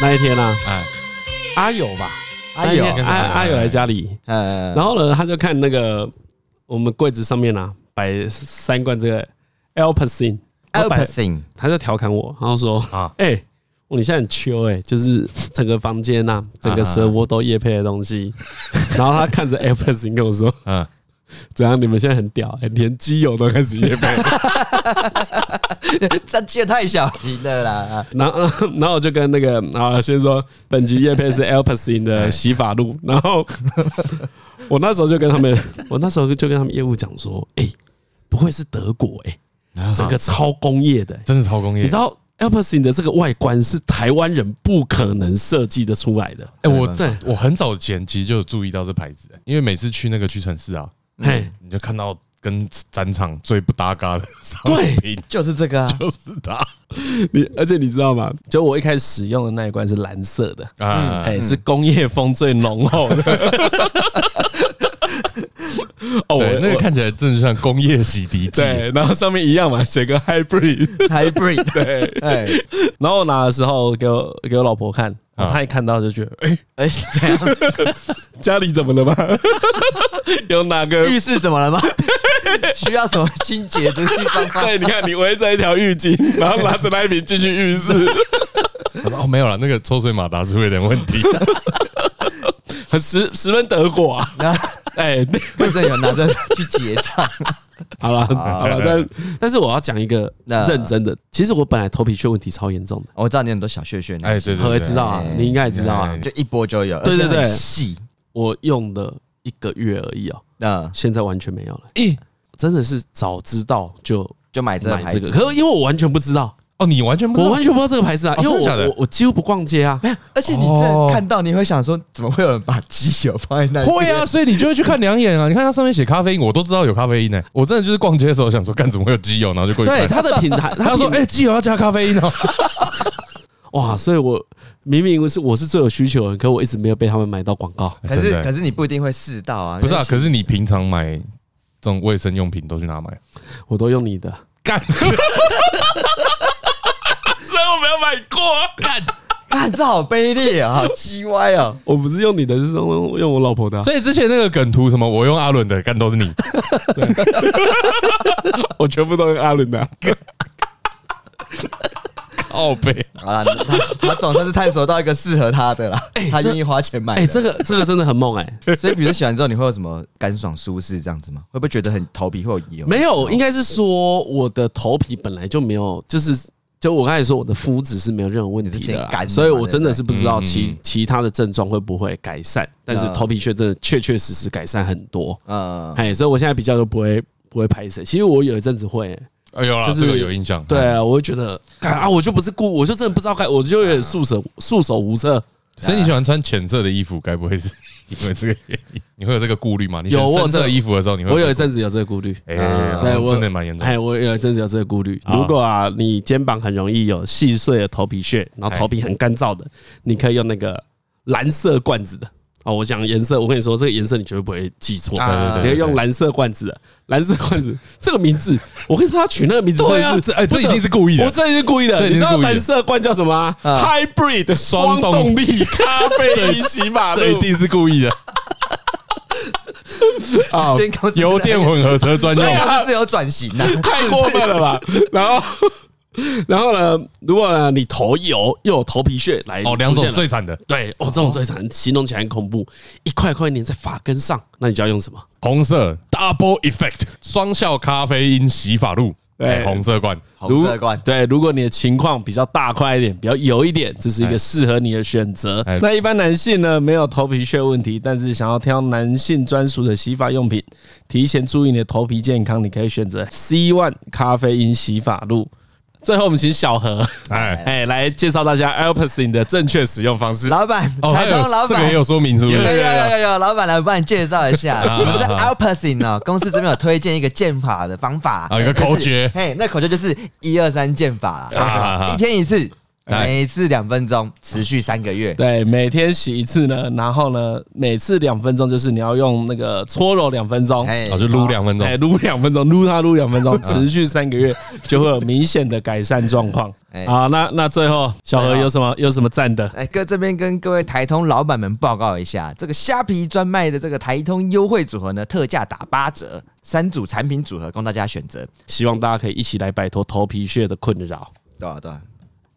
那一天呢，哎，阿友吧，阿友。阿阿友。来家里，呃，然后呢，他就看那个我们柜子上面啊摆三罐这个 Alpecin Alpecin，他就调侃我，然后说啊，哎，我你现在很秋哎，就是整个房间呐，整个蛇窝都夜配的东西，然后他看着 Alpecin 跟我说，嗯。怎样？你们现在很屌，欸，连基友都开始夜配，这机油太小瓶了啦。然后，然后我就跟那个啊，先说本集夜配是 Alpacin 的洗发露。然后我那时候就跟他们，我那时候就跟他们业务讲说，哎，不会是德国哎，整个超工业的，真的超工业。你知道？Alpacin 的这个外观是台湾人不可能设计的出来的。哎，我对我很早前其实就有注意到这牌子，因为每次去那个屈臣氏啊。嘿，你就看到跟展场最不搭嘎的商品，就是这个啊，就是它。你而且你知道吗？就我一开始使用的那一罐是蓝色的啊，哎，是工业风最浓厚的。哦，我那个看起来真的像工业洗涤剂。对，然后上面一样嘛，写个 hybrid，hybrid。对，哎，然后我拿的时候给我给我老婆看，她一看到就觉得，哎哎，这样。家里怎么了吗？有哪个浴室怎么了吗？需要什么清洁的地方吗？对，你看你围着一条浴巾，然后拿着那一瓶进去浴室。哦，没有了，那个抽水马达是会有点问题。很十十分德国啊！哎，为什么有拿着去结账？好了好了，但但是我要讲一个认真的。其实我本来头皮屑问题超严重的。我知道你很多小屑屑，哎，对对，我也知道啊，你应该也知道啊，就一波就有。对对对，细。我用了一个月而已哦，那现在完全没有了。咦，真的是早知道就就买这个可是因为我完全不知道哦，你完全不知道，我完全不知道这个牌子啊，因为我我我几乎不逛街啊，没有，而且你这看到你会想说，怎么会有人把机油放在那里？会啊，所以你就会去看两眼啊。你看它上面写咖啡因，我都知道有咖啡因呢。我真的就是逛街的时候想说，干怎么会有机油，然后就过去看。对，它的品牌，他说，哎，机油要加咖啡因哦。哇，所以我。明明是我是最有需求的人，可我一直没有被他们买到广告。可是可是你不一定会试到啊。不是啊，可是你平常买这种卫生用品都去哪买？我都用你的。干！所以我没有买过。干！干！这好卑劣啊，好鸡歪啊！我不是用你的，是用用我老婆的。所以之前那个梗图什么，我用阿伦的，干都是你。我全部都用阿伦的。靠背，好了，他他总算是探索到一个适合他的了，他愿意花钱买。哎，这个这个真的很猛哎！所以，比如洗完之后，你会有什么干爽舒适这样子吗？会不会觉得很头皮会有油？没有，应该是说我的头皮本来就没有，就是就我刚才说我的肤质是没有任何问题的，所以我真的是不知道其其他的症状会不会改善，但是头皮屑真的确确实实改善很多。嗯，哎，所以我现在比较都不会不会拍谁。其实我有一阵子会。哎呦，就是有印象。对啊，我会觉得，啊，我就不是故，我就真的不知道该，我就有点束手束手无策。所以你喜欢穿浅色的衣服，该不会是因为这个原因？你会有这个顾虑吗？你选深色衣服的时候，你会？我有一阵子有这个顾虑。哎，对，我真的蛮严重。哎，我有一阵子有这个顾虑。如果啊，你肩膀很容易有细碎的头皮屑，然后头皮很干燥的，你可以用那个蓝色罐子的。哦，我讲颜色，我跟你说，这个颜色你绝对不会记错。对对对，你要用蓝色罐子的，蓝色罐子这个名字，我跟你说，他取那个名字，对啊，这哎，这一定是故意的，我这一定是故意的。你知道蓝色罐叫什么？Hybrid 双动力咖啡因洗发露，这一定是故意的。啊，油电混合车专用，它 是有转型的，太过分了吧？然后。然后呢，如果呢你头油又有头皮屑来哦，两种最惨的，对哦，这种最惨，形容起来很恐怖，一块块粘在发根上，那你就要用什么？红色 Double Effect 双效咖啡因洗发露，对，红色罐，红色罐，对，如果你的情况比较大块一点，比较油一点，这是一个适合你的选择。那一般男性呢，没有头皮屑问题，但是想要挑男性专属的洗发用品，提前注意你的头皮健康，你可以选择 C One 咖啡因洗发露。最后，我们请小何哎哎来介绍大家 Alpacin 的正确使用方式。老板，哦，还有老板这个也有说明书，有有有有有，老板来我帮你介绍一下。我们在 Alpacin 哦，公司这边有推荐一个剑法的方法啊，一个口诀。嘿，那口诀就是一二三剑法啊，一天一次。每次两分钟，持续三个月。对，每天洗一次呢，然后呢，每次两分钟，就是你要用那个搓揉两分钟，哎，就撸两分钟，哎，撸两分钟，撸它撸两分钟，持续三个月就会有明显的改善状况。好，那那最后小何有什么有什么赞的？哎，哥这边跟各位台通老板们报告一下，这个虾皮专卖的这个台通优惠组合呢，特价打八折，三组产品组合供大家选择，希望大家可以一起来摆脱头皮屑的困扰。对啊，对啊。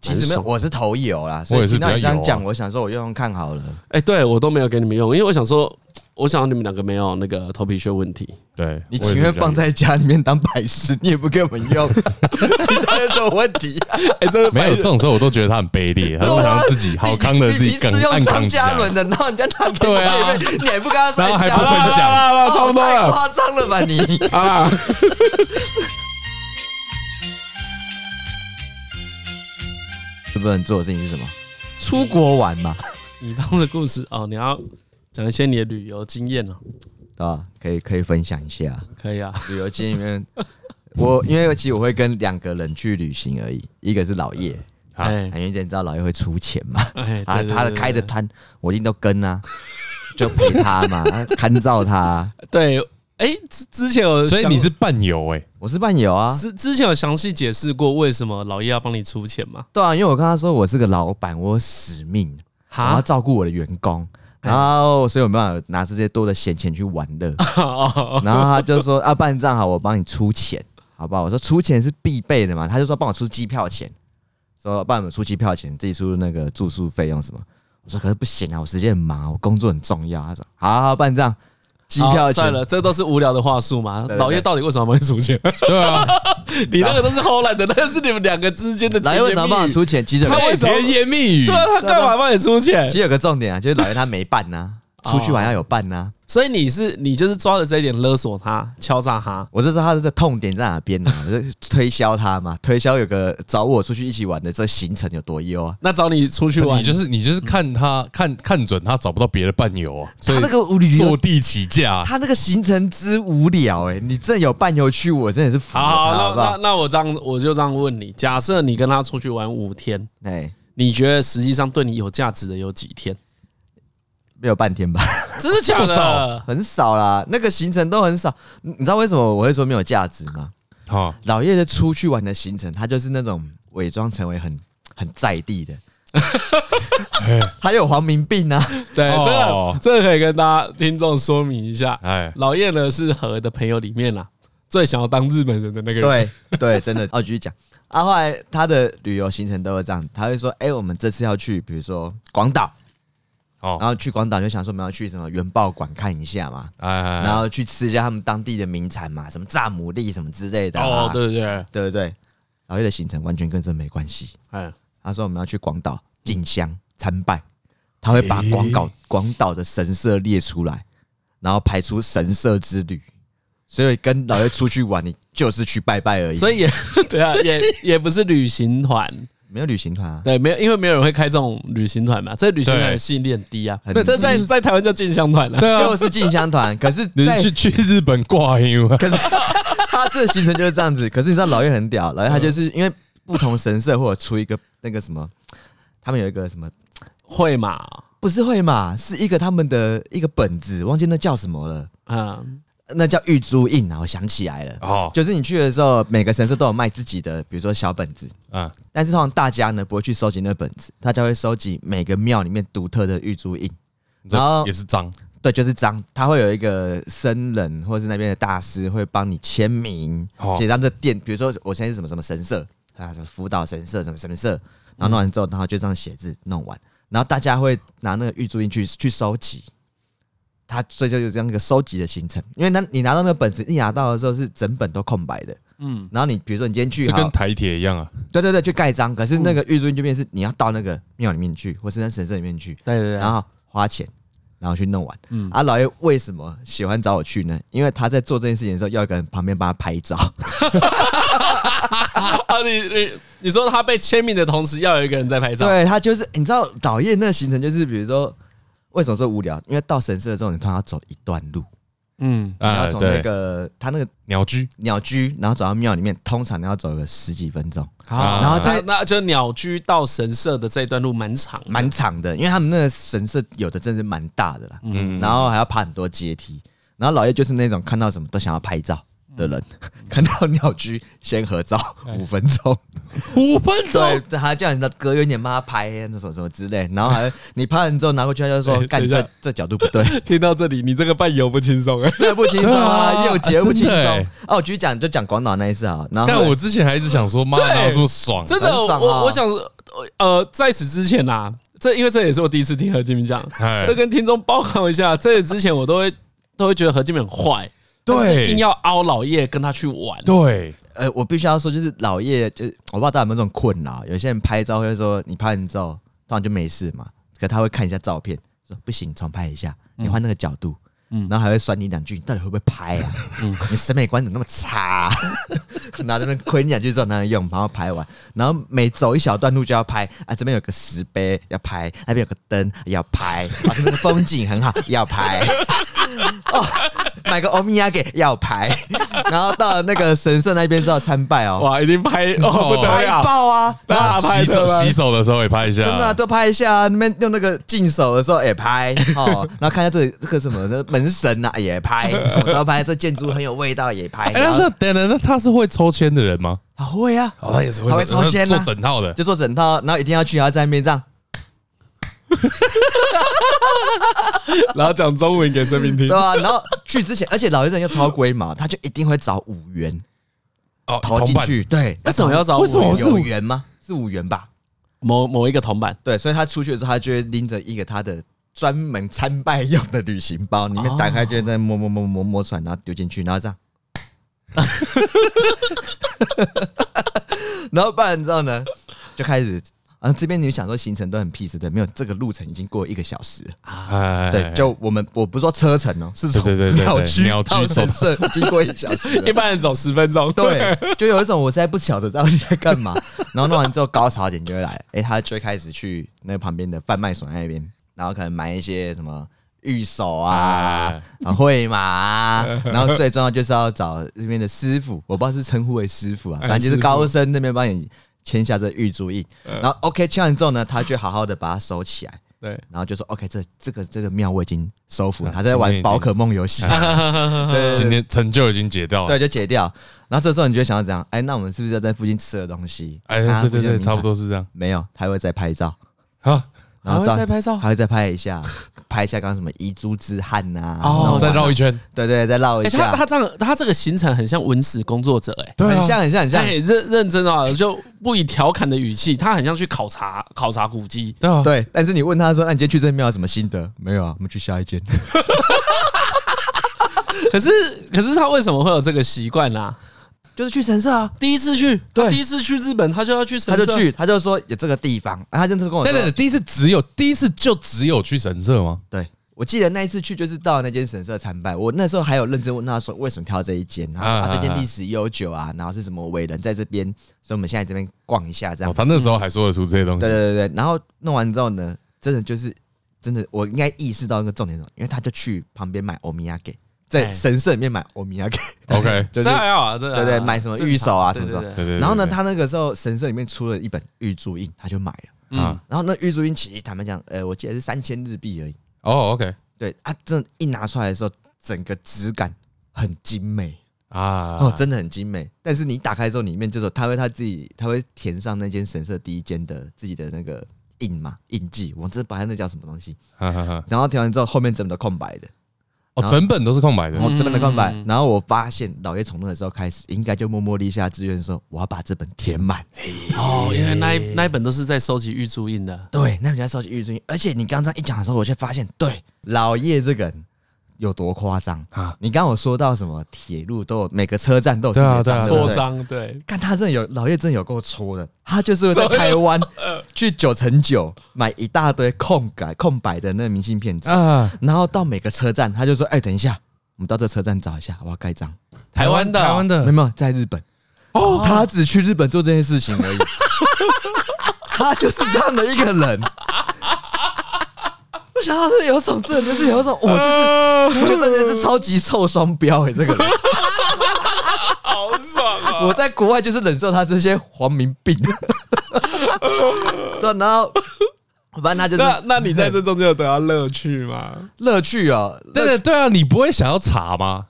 其实没有，我是头油啦，所以听到你这样讲，我想说我用用看好了。哎，对我都没有给你们用，因为我想说，我想你们两个没有那个头皮屑问题。对，你情愿放在家里面当摆饰，你也不给我们用，他有什么问题？哎，真的没有这种时候，我都觉得他很卑劣，他都想要自己好康的自己更用张嘉伦。的，然后人家拿给你，你还不跟他说，然后还不分享，差不多了，太夸张了吧你啊！不能做的事情是什么？出国玩嘛？你当的故事哦，你要讲一些你的旅游经验哦，啊？可以可以分享一下，可以啊。旅游经验里面，我因为其实我会跟两个人去旅行而已，一个是老叶，哎，因为你知道老叶会出钱嘛，他他的开的摊我一定都跟啊，就陪他嘛，看照他。对。哎，之之前有，所以你是伴游哎，我是伴游啊。之之前有详细解释过为什么老叶要帮你出钱吗？对啊，因为我跟他说我是个老板，我有使命，我要照顾我的员工，然后所以我没办法拿这些多的闲钱去玩乐。然后他就说啊，办账好，我帮你出钱，好不好？我说出钱是必备的嘛，他就说帮我出机票钱，说帮我们出机票钱，自己出那个住宿费用什么。我说可是不行啊，我时间很忙，我工作很重要。他说好好好，办账。机票算了，这都是无聊的话术嘛。老叶到底为什么帮你出钱？对啊，你那个都是后来的，那个是你们两个之间的。老叶为什么帮你出钱？其实他为什么甜言蜜语？对啊，他干嘛帮你出钱？其实有个重点啊，就是老叶他没办呐。出去玩要有伴呐，所以你是你就是抓着这一点勒索他，敲诈他。我就知道他的痛点在哪边呢？推销他嘛，推销有个找我出去一起玩的这行程有多优啊？那找你出去玩，你就是你就是看他看看准他找不到别的伴游啊，他那个坐地起价，他那个行程之无聊哎！你真有伴游去，我真的是服了。好，那那那我这样我就这样问你：假设你跟他出去玩五天，哎，你觉得实际上对你有价值的有几天？没有半天吧？真的假的？很少啦，那个行程都很少。你知道为什么我会说没有价值吗？好，老叶的出去玩的行程，他就是那种伪装成为很很在地的，还有黄明病啊。对，这个这个可以跟大家听众说明一下。哎，老叶呢是和的朋友里面啊，最想要当日本人的那个人。对对，真的。哦，继续讲。啊，后来他的旅游行程都是这样，他会说：“哎，我们这次要去，比如说广岛。”然后去广岛就想说我们要去什么原爆馆看一下嘛，然后去吃一下他们当地的名产嘛，什么炸牡蛎什么之类的。哦，对对对对对，老叶的行程完全跟这没关系。哎，他说我们要去广岛进香参拜，他会把广岛广岛的神社列出来，然后排出神社之旅。所以跟老爷出去玩，你就是去拜拜而已。所以也 对啊，也也不是旅行团。没有旅行团啊，对，没有，因为没有人会开这种旅行团嘛。这旅行团的吸引力很低啊，对，这在在台湾叫进香团了，对，就是进香团。可是 你是去去日本挂音吗？可是他这个行程就是这样子。可是你知道老叶很屌，老叶他就是因为不同神社或者出一个那个什么，他们有一个什么会嘛，不是会嘛，是一个他们的一个本子，忘记那叫什么了啊。那叫玉珠印啊，我想起来了，哦，就是你去的时候，每个神社都有卖自己的，比如说小本子，啊，但是通常大家呢不会去收集那个本子，大家会收集每个庙里面独特的玉珠印，然后也是章，对，就是章，他会有一个僧人或是那边的大师会帮你签名，写上这店，比如说我现在是什么什么神社啊，什么福岛神社什么神社，然后弄完之后，然后就这样写字弄完，然后大家会拿那个玉珠印去去收集。他所以就有这样一个收集的行程，因为那你拿到那个本子，一拿到的时候是整本都空白的，嗯，然后你比如说你今天去，就跟台铁一样啊，对对对，去盖章，可是那个玉珠印就变成是你要到那个庙里面去，或是那神社里面去，对对对，然后花钱，然后去弄完，嗯，啊，老爷为什么喜欢找我去呢？因为他在做这件事情的时候，要一个人旁边帮他拍照，啊，你你你说他被签名的同时，要有一个人在拍照，对他就是你知道老叶那个行程就是比如说。为什么说无聊？因为到神社的时候，你通常要走一段路，嗯，你要从那个他那个鸟居鸟居，然后走到庙里面，通常你要走个十几分钟。好，然后再那就鸟居到神社的这一段路蛮长，蛮长的，因为他们那个神社有的真是蛮大的啦。嗯，然后还要爬很多阶梯，然后老叶就是那种看到什么都想要拍照。的人 看到鸟居先合照五分钟，五分钟，对，他叫你的隔远点帮他拍那什么什么之类，然后还你拍完之后拿过去，他就说：“干这这角度不对。”听到这里，你这个伴游不轻松啊，这不轻松啊，又节不轻松。哦，我继续讲，就讲广岛那一次啊。然后，但我之前还一直想说，妈，哪有这么爽？真的，我我想说，呃，在此之前呐，这因为这也是我第一次听何金明讲，这跟听众报告一下，在此之前我都会都会觉得何金明很坏。对，硬要凹老叶跟他去玩。对，呃，我必须要说，就是老叶，就是我不知道大家有没有这种困扰。有些人拍照会说，你拍完之后当然就没事嘛，可他会看一下照片，说不行，重拍一下，你换那个角度，嗯，然后还会酸你两句，你到底会不会拍啊？嗯，你审美观怎么那么差？拿着那亏你两句之后拿来用，然后拍完，然后每走一小段路就要拍啊，这边有个石碑要拍，那边有个灯要拍，啊，这边的风景很好要拍。哦，买个欧米亚给要拍，然后到了那个神社那边之后参拜哦，哇，一定拍哦，不得了，拍爆啊！大家拍手洗手的时候也拍一下，真的、啊、都拍一下啊！那边用那个净手的时候也拍哦，然后看一下这里、这个什么门神呐、啊、也拍，什么都拍，这建筑很有味道也拍。哎，那等等，那他是会抽签的人吗？他会啊，哦，他也是会，他会抽签，做整套的，就做整套，然后一定要去，然后在那边这样。然后讲中文给生命听，对啊，然后去之前，而且老爷人又超龟嘛，他就一定会找五元哦投进去。对，为什么要找？为什么是五元吗？是五元吧？某某一个铜板。对，所以他出去的时候，他就会拎着一个他的专门参拜用的旅行包，里面打开就在摸摸摸摸摸出来，然后丢进去，然后这样。然后办完之后呢，就开始。然后这边你们想说行程都很 peace 对，没有这个路程已经过一个小时啊。对，就我们我不是说车程哦，是从鸟居到神社经过一个小时，一般人走十分钟。对，就有一种我实在不晓得到底在干嘛。然后弄完之后高潮点就会来，哎，他就会开始去那旁边的贩卖所那边，然后可能买一些什么玉手啊、会嘛啊，然后最重要就是要找这边的师傅，我不知道是称呼为师傅啊，反正就是高僧那边帮你。签下这玉珠印，然后 OK 签完之后呢，他就好好的把它收起来，对，然后就说 OK，这这个这个庙我已经收服了，他在玩宝可梦游戏，对，今天成就已经解掉了，对，就解掉。然后这时候你就想要怎样，哎，那我们是不是要在附近吃的东西？哎，对对对，差不多是这样。没有，他会再拍照，好，然后再拍照，还会再拍一下。拍一下刚刚什么遗珠之憾呐，哦，再绕一圈，对对，再绕一下。他他这样，他这个行程很像文史工作者，哎，很像很像很像，认认真啊，就不以调侃的语气，他很像去考察 考察古迹，对对。但是你问他说，那你今天去这庙有什么心得？没有啊，我们去下一间。可是可是他为什么会有这个习惯呢？就是去神社啊，第一次去，对，第一次去日本，他就要去神社，他就去，他就说有这个地方，他就是跟我说，对对对，第一次只有第一次就只有去神社吗？对，我记得那一次去就是到那间神社参拜，我那时候还有认真问他说为什么挑这一间，然后啊，这间历史悠久啊，然后是什么伟人在这边，所以我们现在这边逛一下这样。他那时候还说得出这些东西，对对对，然后弄完之后呢，真的就是真的，我应该意识到一个重点什么，因为他就去旁边买欧米亚给。在神社里面买欧米亚给，OK，就是还好啊，对对，买什么玉手啊什么什么，对对。然后呢，他那个时候神社里面出了一本玉珠印，他就买了，嗯。然后那玉珠印其实坦白讲，呃，我记得是三千日币而已。哦，OK，对，他这一拿出来的时候，整个质感很精美啊，哦，真的很精美。但是你打开之后，里面就是他会他自己，他会填上那间神社第一间的自己的那个印嘛，印记。我这把它那叫什么东西？然后填完之后，后面整个空白的。哦，整本都是空白的，哦，整本的空白。然后我发现老爷从那个时候开始，应该就默默立下志愿说，我要把这本填满。哦，因为那一那一本都是在收集玉珠印的。对，那本在收集玉珠印。而且你刚刚一讲的时候，我却发现，对，老叶这个人。有多夸张啊！你刚刚有说到什么铁路都有，每个车站都有这个戳章，对，看他真的有老叶，真的有够戳的。他就是在台湾去九成九买一大堆空改空白的那个明信片纸啊，然后到每个车站，他就说：“哎，等一下，我们到这车站找一下，我要盖章。”台湾的，台湾的，没有，在日本。哦，他只去日本做这件事情而已。他就是这样的一个人。想到是有种，真的是有种，我就是，我觉得真的是超级臭双标哎，这个人 好爽啊！我在国外就是忍受他这些皇民病，对，然后。反正他就是，那那你在这中间有得到乐趣吗？乐趣啊，对对对啊，你不会想要查吗？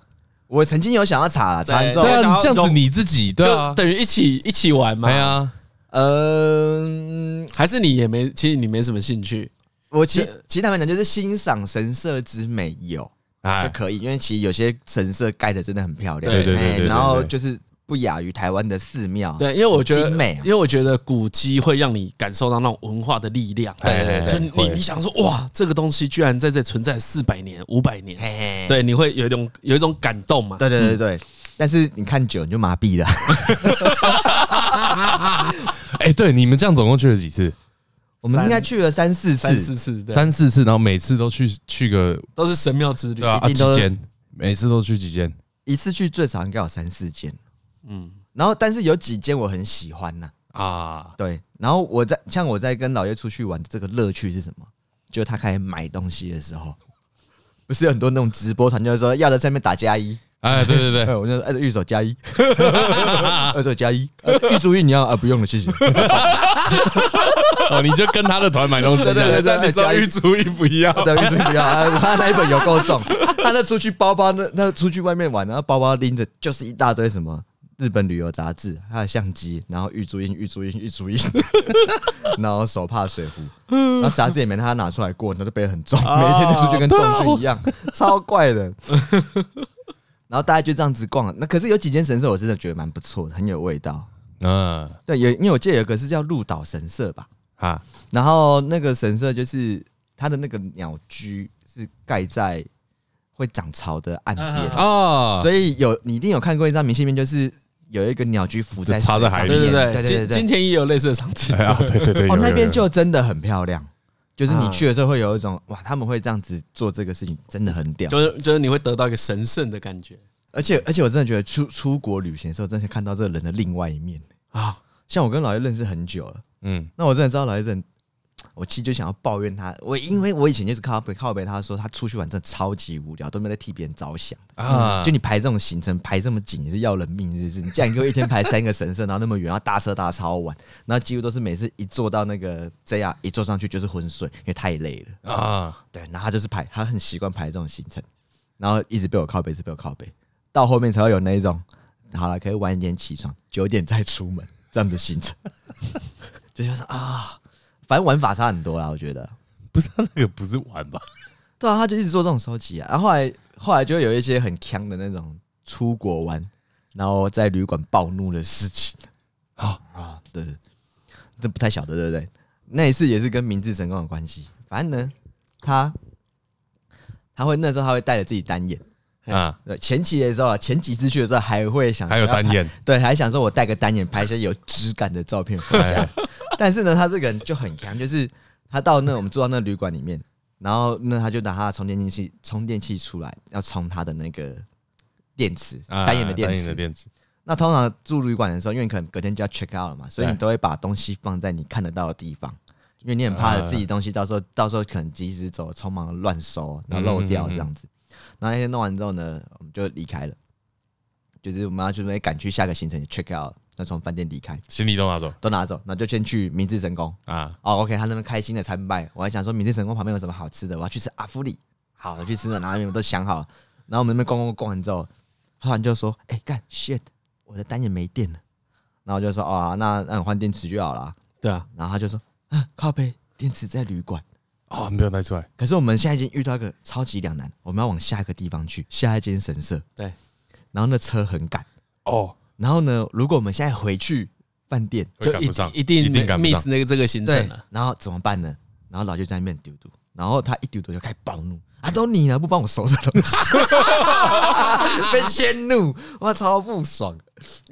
我曾经有想要查，查之后，对啊，这样子你自己对啊，等于一起一起玩嘛。对啊，嗯，还是你也没，其实你没什么兴趣。我其其实他们讲就是欣赏神社之美有就可以，因为其实有些神社盖的真的很漂亮，对对对，然后就是。不亚于台湾的寺庙，对，因为我觉得，美因为我觉得古迹会让你感受到那种文化的力量。对对对，就你你想说，哇，这个东西居然在这存在四百年、五百年，对，你会有一种有一种感动嘛？对对对对。但是你看久你就麻痹了。哎，对，你们这样总共去了几次？我们应该去了三四次，三四次，三四次，然后每次都去去个都是神庙之旅，啊，几间？每次都去几间？一次去最少应该有三四间。嗯，然后但是有几间我很喜欢呐啊，对，然后我在像我在跟老叶出去玩的这个乐趣是什么？就他开始买东西的时候，不是有很多那种直播团，就是说要在上面打加一，哎，对对对，我就按着玉手加一，二手加一，玉珠一你要啊不用了，谢谢。哦，你就跟他的团买东西，对对对，你加玉珠一不要，玉珠一不要，他那一本有够重，他那出去包包那那出去外面玩，然后包包拎着就是一大堆什么。日本旅游杂志，还有相机，然后玉珠印、玉珠印、玉珠印，然后手帕、水壶，然后杂志也没他拿出来过，他就背很重，每天都出去跟重训一样，超怪的。然后大家就这样子逛，那可是有几间神社我真的觉得蛮不错的，很有味道。嗯，对，有因为我记得有一个是叫鹿岛神社吧，啊，然后那个神社就是它的那个鸟居是盖在会涨潮的岸边哦，所以有你一定有看过一张明信片，就是。有一个鸟居浮在插在海里，对对对对对，今天也有类似的场景，对对对，哦，那边就真的很漂亮，就是你去的时候会有一种哇，他们会这样子做这个事情，真的很屌，就是就是你会得到一个神圣的感觉，而且而且我真的觉得出出国旅行的时候，真的看到这个人的另外一面。啊，像我跟老叶认识很久了，嗯，那我真的知道老叶认。我其实就想要抱怨他，我因为我以前就是靠背靠背，他说他出去玩真的超级无聊，都没在替别人着想啊。就你排这种行程排这么紧，你是要人命是不是？你这样给我一天排三个神社，然后那么远，然后搭车搭超晚，然后几乎都是每次一坐到那个 JR 一坐上去就是昏睡，因为太累了啊。对，然后他就是排，他很习惯排这种行程，然后一直被我靠背，一直被我靠背，到后面才会有那一种，好了，可以晚一点起床，九点再出门这样的行程，就觉得啊。反正玩法差很多啦，我觉得不是他那个不是玩吧？对啊，他就一直做这种收集啊。然后后来后来就有一些很强的那种出国玩，然后在旅馆暴怒的事情。啊 啊，对，这不太晓得对不对？那一次也是跟明治神宫有关系。反正呢，他他会那时候他会带着自己单眼啊。对，前期的时候，前几次去的时候还会想还有单眼，对，还想说我带个单眼拍一些有质感的照片回家。但是呢，他这个人就很强，就是他到那我们住到那旅馆里面，然后那他就拿他的充电器充电器出来，要充他的那个电池，单眼的电池。单眼的电池。那通常住旅馆的时候，因为你可能隔天就要 check out 了嘛，所以你都会把东西放在你看得到的地方，因为你很怕自己东西到时候到时候可能及时走，匆忙乱收，然后漏掉这样子。然后那天弄完之后呢，我们就离开了，就是我们要准备赶去下个行程 check out。那从饭店离开，行李都拿走，都拿走，那就先去明治神宫啊。哦，OK，他那边开心的参拜，我还想说明治神宫旁边有什么好吃的，我要去吃阿芙里。好，我去吃了，然后你们都想好了，然后我们那边逛逛逛完之后，突然就说：“哎，干 shit，我的单眼没电了。”然后就说：“哦，那那你换电池就好了。”对啊，然后他就说：“啊，靠背，电池在旅馆。”哦，没有带出来。可是我们现在已经遇到一个超级两难，我们要往下一个地方去，下一间神社。对，然后那车很赶哦。然后呢，如果我们现在回去饭店，就一一定 miss 那个这个行程了。然后怎么办呢？然后老舅在那边丢丢，然后他一丢丢就开始暴怒啊！都你呢，不帮我收拾东西，被迁怒，我超不爽。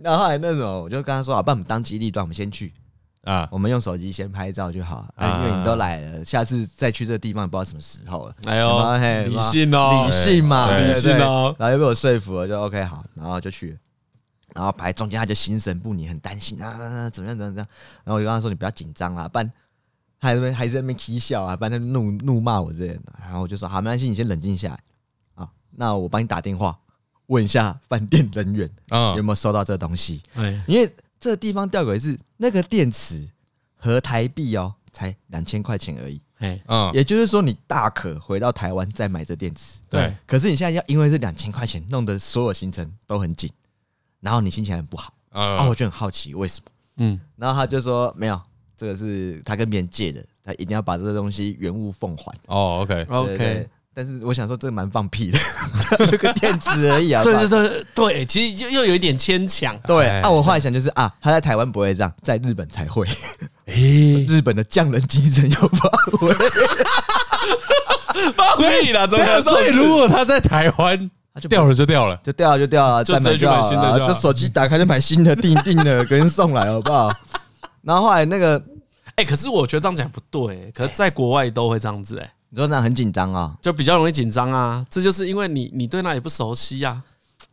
然后后来那时候我就跟他说啊，帮我们当机立断，我们先去啊，我们用手机先拍照就好。因为你都来了，下次再去这个地方，不知道什么时候了。哎呦，理性哦，理性嘛，理性哦。然后又被我说服了，就 OK 好，然后就去了。然后排中间他就心神不宁，很担心啊，怎么样怎么样怎么样。然后我就跟他说：“你不要紧张啊，不然他还在还在那边嬉笑啊，不然他怒怒骂我这样，然后我就说好，没关系，你先冷静下来啊，那我帮你打电话问一下饭店人员啊有没有收到这个东西，因为这个地方吊诡是那个电池和台币哦才两千块钱而已，嗯，也就是说你大可回到台湾再买这电池，对，可是你现在要因为这两千块钱弄得所有行程都很紧，然后你心情很不好，啊，我就很好奇为什么，嗯，然后他就说没有。这个是他跟别人借的，他一定要把这个东西原物奉还。哦，OK，OK。但是我想说，这个蛮放屁的，这个电池而已啊。对对对对，其实又又有一点牵强。对，那我后来想就是啊，他在台湾不会这样，在日本才会。诶，日本的匠人精神又发挥。所以啦，所以如果他在台湾，他就掉了就掉了，就掉了就掉了，再买就好了。就手机打开就买新的，订订的，给人送来好不好？然后后来那个。哎，可是我觉得这样讲不对，可是在国外都会这样子哎，你说这样很紧张啊，就比较容易紧张啊，这就是因为你你对那里不熟悉啊，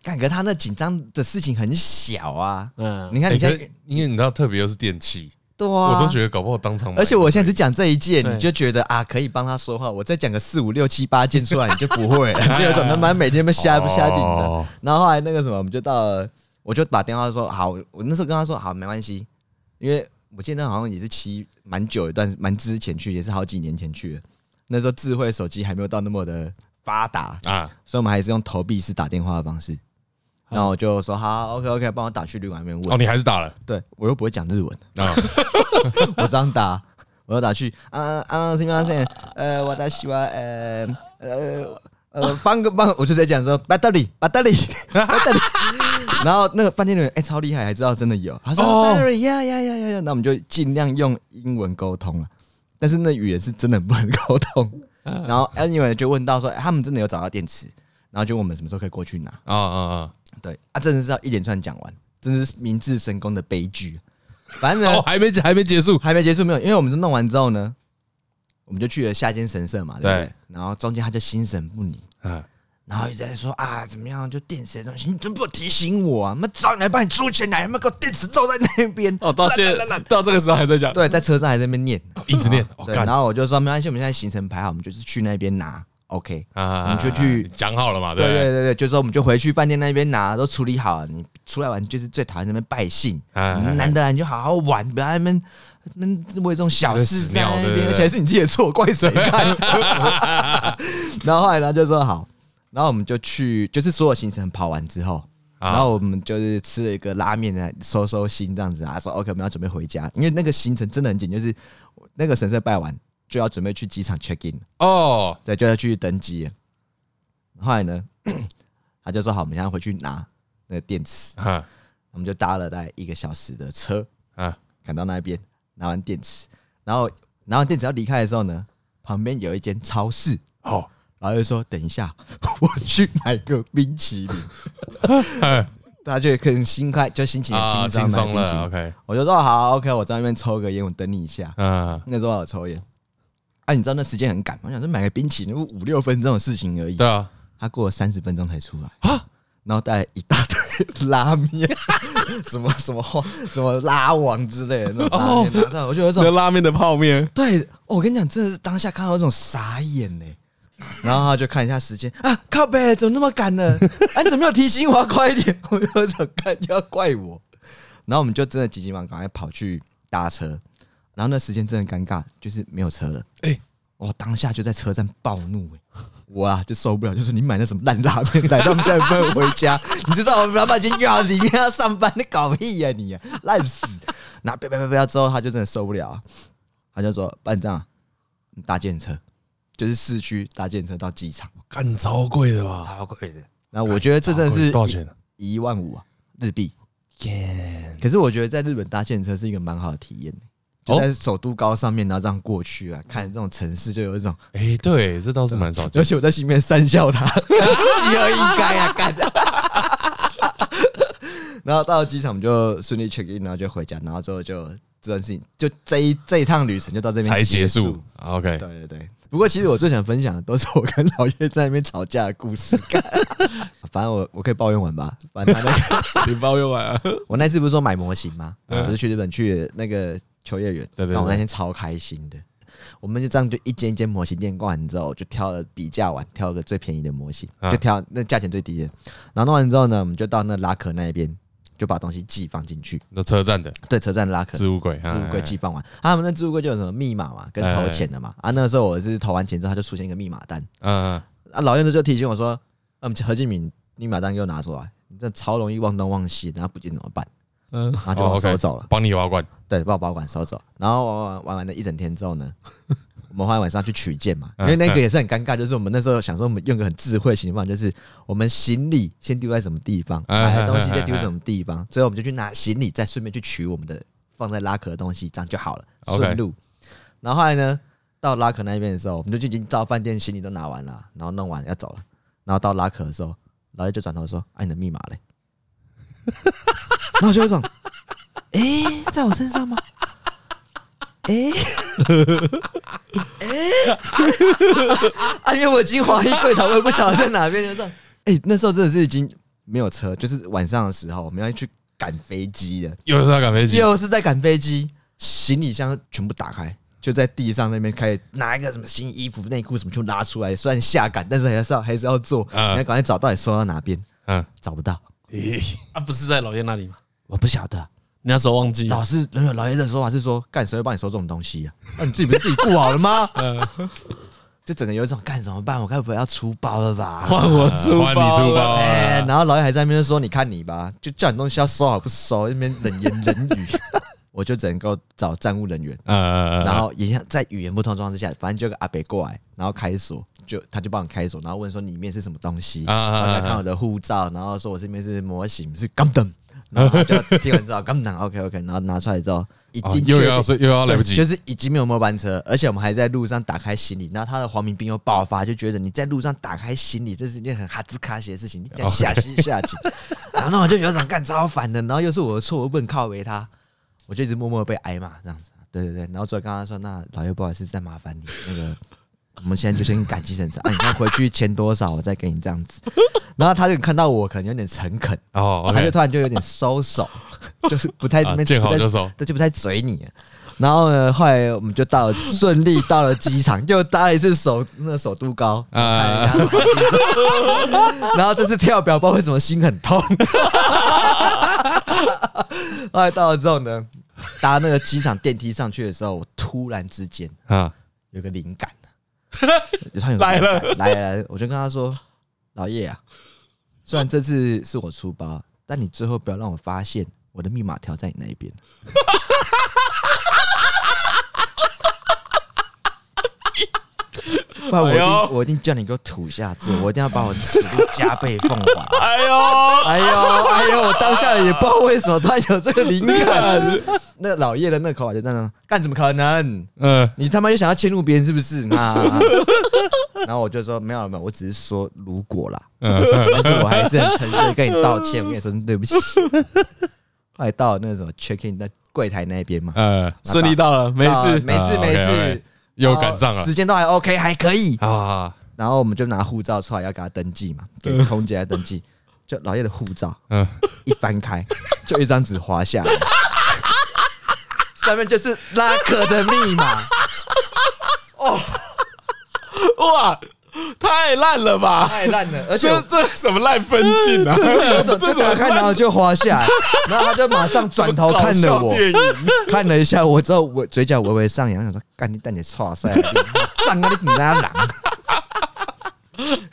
感觉他那紧张的事情很小啊，嗯，你看你现在，因为你知道特别又是电器，对啊，我都觉得搞不好当场，而且我现在只讲这一件，你就觉得啊可以帮他说话，我再讲个四五六七八件出来，你就不会，就有种他妈每天被瞎不瞎紧的。然后后来那个什么，我们就到了，我就把电话说好，我那时候跟他说好没关系，因为。我记得好像也是七蛮久一段，蛮之前去，也是好几年前去的。那时候智慧手机还没有到那么的发达啊，所以我们还是用投币式打电话的方式。然后我就说好，OK OK，帮我打去旅馆那边问。哦，你还是打了？对，我又不会讲日文啊，我这样打，我要打去啊啊，什么什么，呃，我的喜欢，呃呃呃，帮个帮，我就在讲说巴德里，巴德里，巴德里。然后那个饭店的人哎、欸、超厉害，还知道真的有。他说 Barry 呀呀呀呀呀，那我们就尽量用英文沟通了。但是那语言是真的不能沟通。然后 Anyway 就问到说，他们真的有找到电池，然后就问我们什么时候可以过去拿。啊啊啊！对啊，真的是要一连串讲完，真是明治神功的悲剧。反正呢，哦、还没还没结束，还没结束没有，因为我们都弄完之后呢，我们就去了下间神社嘛，对不对？对然后中间他就心神不宁。嗯。然后一直在说啊，怎么样？就电池的东西，你怎么不提醒我啊？妈找你来帮你出钱来，他妈给我电池漏在那边。哦，到现在到这个时候还在讲，对，在车上还在那边念，一直念。对，然后我就说没关系，我们现在行程排好，我们就是去那边拿。OK，啊我们就去讲好了嘛。对对对对，就说我们就回去饭店那边拿，都处理好了。你出来玩就是最讨厌那边拜信，难得来你就好好玩，不要那边那为这种小事在那边，而且是你自己的错，怪谁干？然后后来他，就说好。然后我们就去，就是所有行程跑完之后，然后我们就是吃了一个拉面来收收心，这样子啊，说 OK，我们要准备回家，因为那个行程真的很紧，就是那个神社拜完就要准备去机场 check in 哦，对，就要去登机。后来呢，他就说好，我们现在回去拿那个电池，我们就搭了大概一个小时的车啊，赶到那边拿完电池，然后拿完电池要离开的时候呢，旁边有一间超市。哦。然后就说：“等一下，我去买个冰淇淋。”他就可能心快，就心情也轻松买冰淇淋。OK，我就说：“好，OK，我在那边抽个烟，我等你一下。”嗯，那时候我抽烟。啊，你知道那时间很赶，我想说买个冰淇淋五六分钟的事情而已。对啊，他过了三十分钟才出来啊，然后带一大堆拉面，什么什么什么拉网之类的那种拉面拿上来，我就有种拉面的泡面。对，我跟你讲，真的是当下看到有种傻眼呢。然后他就看一下时间啊，靠北，怎么那么赶呢？啊，你怎么没有提醒我快一点？我就想看就要怪我。然后我们就真的急急忙忙赶快跑去搭车。然后那时间真的尴尬，就是没有车了。哎，我当下就在车站暴怒，哎，我啊就受不了，就是你买那什么烂拉面来，他们现在不能回家。你知道我们老板已经约好里面要上班，你搞屁呀你啊，烂死！然后别别别别之后，他就真的受不了，他就说：“班长，你搭建车。”就是市区搭电车到机场，干超贵的吧？超贵的。那我觉得这真的是多少钱？一万五啊，日币。可是我觉得在日本搭电车是一个蛮好的体验，就在首都高上面，然后这样过去啊，看这种城市就有一种，哎，对，这倒是蛮少。而且我在心里面讪笑他，喜而应该啊，干。然后到了机场，我们就顺利 check in，然后就回家，然后之后就这件事情，就这一这一趟旅程就到这边才结束。OK，对对对。不过，其实我最想分享的都是我跟老叶在那边吵架的故事。反正我我可以抱怨完吧，反正他那个 你抱怨完啊。我那次不是说买模型吗？我是去日本去那个秋叶原，对对，我那天超开心的。我们就这样就一间一间模型店逛完之后，就挑了比价完，挑了个最便宜的模型，就挑那价钱最低的。然后弄完之后呢，我们就到那拉壳那边，就把东西寄放进去。那车站的，对，车站拉客置物柜，置物柜寄放完，他们那置物柜就有什么密码嘛，跟投钱的嘛。啊，那个时候我是投完钱之后，他就出现一个密码单。嗯，啊，老燕就提醒我说：“嗯，何敬敏，密码单给我拿出来，你这超容易忘东忘西，然后不见怎么办？”嗯，然后就把我收走了，帮你保管，对，帮我保管收走。然后玩玩玩玩了一整天之后呢，我们后来晚上去取件嘛，因为那个也是很尴尬，就是我们那时候想说，我们用个很智慧的情况，就是我们行李先丢在什么地方，买的东西再丢什么地方，最后我们就去拿行李，再顺便去取我们的放在拉壳的东西，这样就好了，顺路。然后后来呢，到拉壳那边的时候，我们就已经到饭店，行李都拿完了，然后弄完要走了。然后到拉壳的时候，老爷就转头说：“哎，你的密码嘞？” 然后就有种，哎、欸，在我身上吗？哎、欸，哎、欸，啊，因为我已经怀疑柜台，我也不晓得在哪边。就这样，哎，那时候真的是已经没有车，就是晚上的时候，我们要去赶飞机的，又是在赶飞机，又是在赶飞机，行李箱全部打开，就在地上那边开始拿一个什么新衣服、内裤什么就拉出来，虽然下赶，但是还是要还是要做，你要赶快找到底收到哪边，嗯，找不到。咦，啊，不是在老爷那里吗？我不晓得，你那时候忘记老师，老爷的说法是说，干谁会帮你收这种东西呀？那你自己不是自己顾好了吗？就整个有一种干怎么办？我该不会要出包了吧？换我出包，换你出包。然后老爷还在那边说：“你看你吧，就叫你东西要收好不收，那边冷言冷语。”我就只能够找站务人员，然后也像在语言不通状况之下，反正就个阿伯过来，然后开锁，就他就帮我开锁，然后问说里面是什么东西，然后他看我的护照，然后说我这边是模型是钢灯，然后就听完之后刚拿 OK OK，然后拿出来之后已经又要又要来不及，就是已经没有末班车，而且我们还在路上打开行李，然后他的黄明兵又爆发，就觉得你在路上打开行李，这是一件很哈兹卡西的事情，你讲下西 下井，然后我就有种干超烦的，然后又是我的错，我不能靠围他。我就一直默默被挨骂这样子，对对对，然后最后跟他说：“那老爷不好意思，再麻烦你，那个我们现在就先赶计程车啊，你看回去签多少，我再给你这样子。”然后他就看到我可能有点诚恳哦，他就突然就有点收手，就是不太见好就收，他就不太嘴你。然后呢，后来我们就到顺利到了机场，又搭了一次首那个首都高，啊，然后这次跳表，不知道为什么心很痛。后来到了之后呢，搭那个机场电梯上去的时候，我突然之间啊有个灵感，来了来来，我就跟他说：“老叶啊，虽然这次是我出包，但你最后不要让我发现我的密码条在你那边。”不然我一定，我一定叫你给我吐下子，我一定要把我尺度加倍奉还。哎呦，哎呦，哎呦！我当下也不知道为什么突然有这个灵感。那老叶的那口啊，就那样，干怎么可能？嗯，你他妈又想要迁怒别人是不是？那，然后我就说没有没有，我只是说如果啦。嗯，但是我还是很诚挚的跟你道歉，我跟你说对不起。后来到那个什么 check in 在柜台那边嘛，嗯，顺利到了，没事，没事，没事。又赶上了，时间都还 OK，还可以啊。然后我们就拿护照出来要给他登记嘛，给空姐来登记。就老叶的护照，嗯，一翻开就一张纸滑下来，上面就是拉克的密码。哦，哇！太烂了吧！太烂了，而且这什么烂分镜啊！就打开，然后就滑下来，然后他就马上转头看了我，看了一下我之后，我嘴角微微上扬，想说：“干你蛋你剉赛，站啊你你那狼，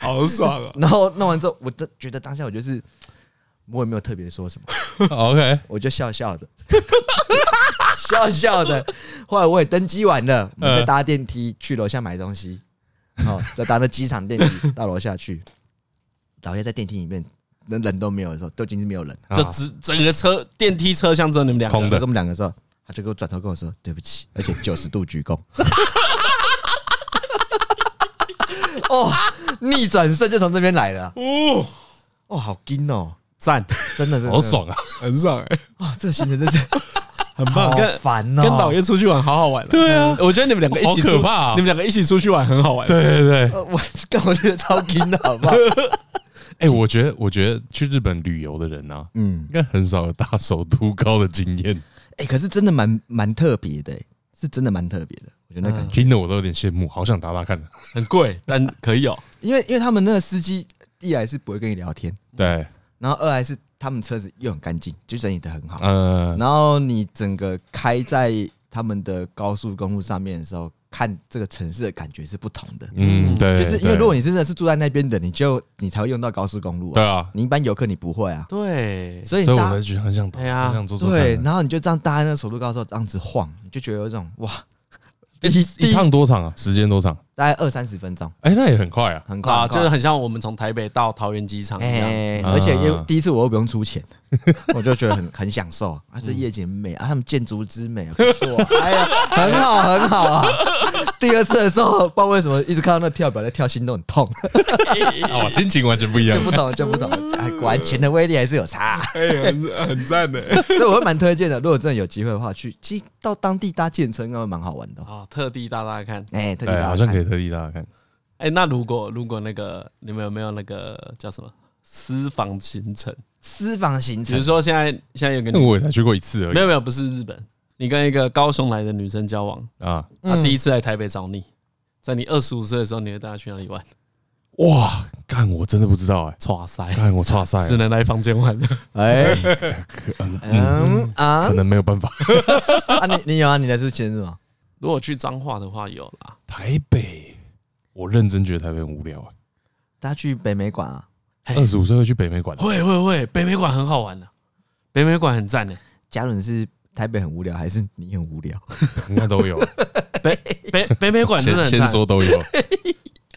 好爽啊！”然后弄完之后，我都觉得当下我就是我也没有特别说什么，OK，我就笑笑的，笑笑的。后来我也登机完了，我们再搭电梯去楼下买东西。哦，再搭那机场电梯到楼下去，老爷在电梯里面，人人都没有的时候，都已经是没有人，就只整个车电梯车厢只有你们两个，空的，就这么两个时候，他就给我转头跟我说对不起，而且九十度鞠躬。哦，逆转胜就从这边来了，哦，哦，好劲哦，赞，真的是好爽啊，很爽哎，哇，这个行程真是。很棒，跟烦哦，跟老爷出去玩好好玩。对啊，我觉得你们两个一起出，你们两个一起出去玩很好玩。对对对，我 刚我觉得超劲的，好不好？哎，我觉得我觉得去日本旅游的人呢，嗯，应该很少有大手都高的经验。哎，可是真的蛮蛮特别的，是真的蛮特别的。我觉得那感觉听的我都有点羡慕，好想打打看。很贵，但可以有，因为因为他们那个司机一来是不会跟你聊天，对，然后二来是他们车子又很干净，就整理的很好。嗯，然后你整个开在他们的高速公路上面的时候，看这个城市的感觉是不同的。嗯，对，就是因为如果你真的是住在那边的，你就你才会用到高速公路。对啊，你一般游客你不会啊。对，所以所以我才觉得很想，对啊，很想做做。对，然后你就这样搭在那个首都高速这样子晃，你就觉得有一种哇。一一趟多长啊？时间多长？大概二三十分钟。哎，那也很快啊，很快啊，就是很像我们从台北到桃园机场一样。而且又第一次我又不用出钱，我就觉得很很享受啊，这夜景很美啊，他们建筑之美啊，不错，哎呀，很好很好啊。第二次的时候，不知道为什么一直看到那跳表在跳，心都很痛。哦，心情完全不一样，就不懂就不懂。哎，果然钱的威力还是有差。哎，很很赞的。所以我会蛮推荐的，如果真的有机会的话，去其实到当地搭计程车应该会蛮好玩的。哦，特地搭搭看。哎，特地搭，好像可以特地搭搭看。哎，那如果如果那个你们有没有那个叫什么私房行程？私房行程，比如说现在现在有个，那我也才去过一次而已。没有没有，不是日本。你跟一个高雄来的女生交往啊，她第一次来台北找你，在你二十五岁的时候，你会带她去哪里玩？哇，干我真的不知道哎，剉赛，干我哇塞，只能来房间玩了。哎，嗯啊，可能没有办法。啊，你你有啊？你来之前是吗？如果去彰化的话，有啦。台北，我认真觉得台北很无聊啊。大家去北美馆啊？二十五岁会去北美馆？会会会，北美馆很好玩的，北美馆很赞的。嘉伦是。台北很无聊，还是你很无聊？应该都有。北北北美馆真的很先说都有。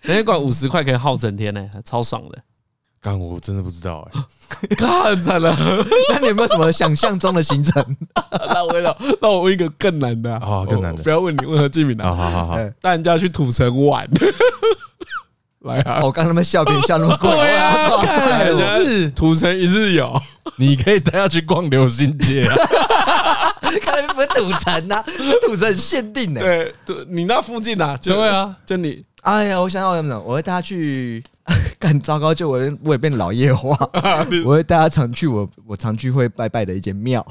北美馆五十块可以耗整天呢，超爽的。刚我真的不知道哎，太惨了。那你有没有什么想象中的行程？那我问，那我问一个更难的啊，更难的。不要问你，问何敬敏啊。好好好，带人家去土城玩。来啊！我刚他们笑给你笑那么贵，对啊，是土城一日游，你可以带他去逛流星街啊。看来不是土城啊，土城很限定的。对，对，你那附近啊，对啊，就你。哎呀，我想想我怎么，我会带他去。更糟糕，就我我也变老夜话，我会带他常去我我常去会拜拜的一间庙。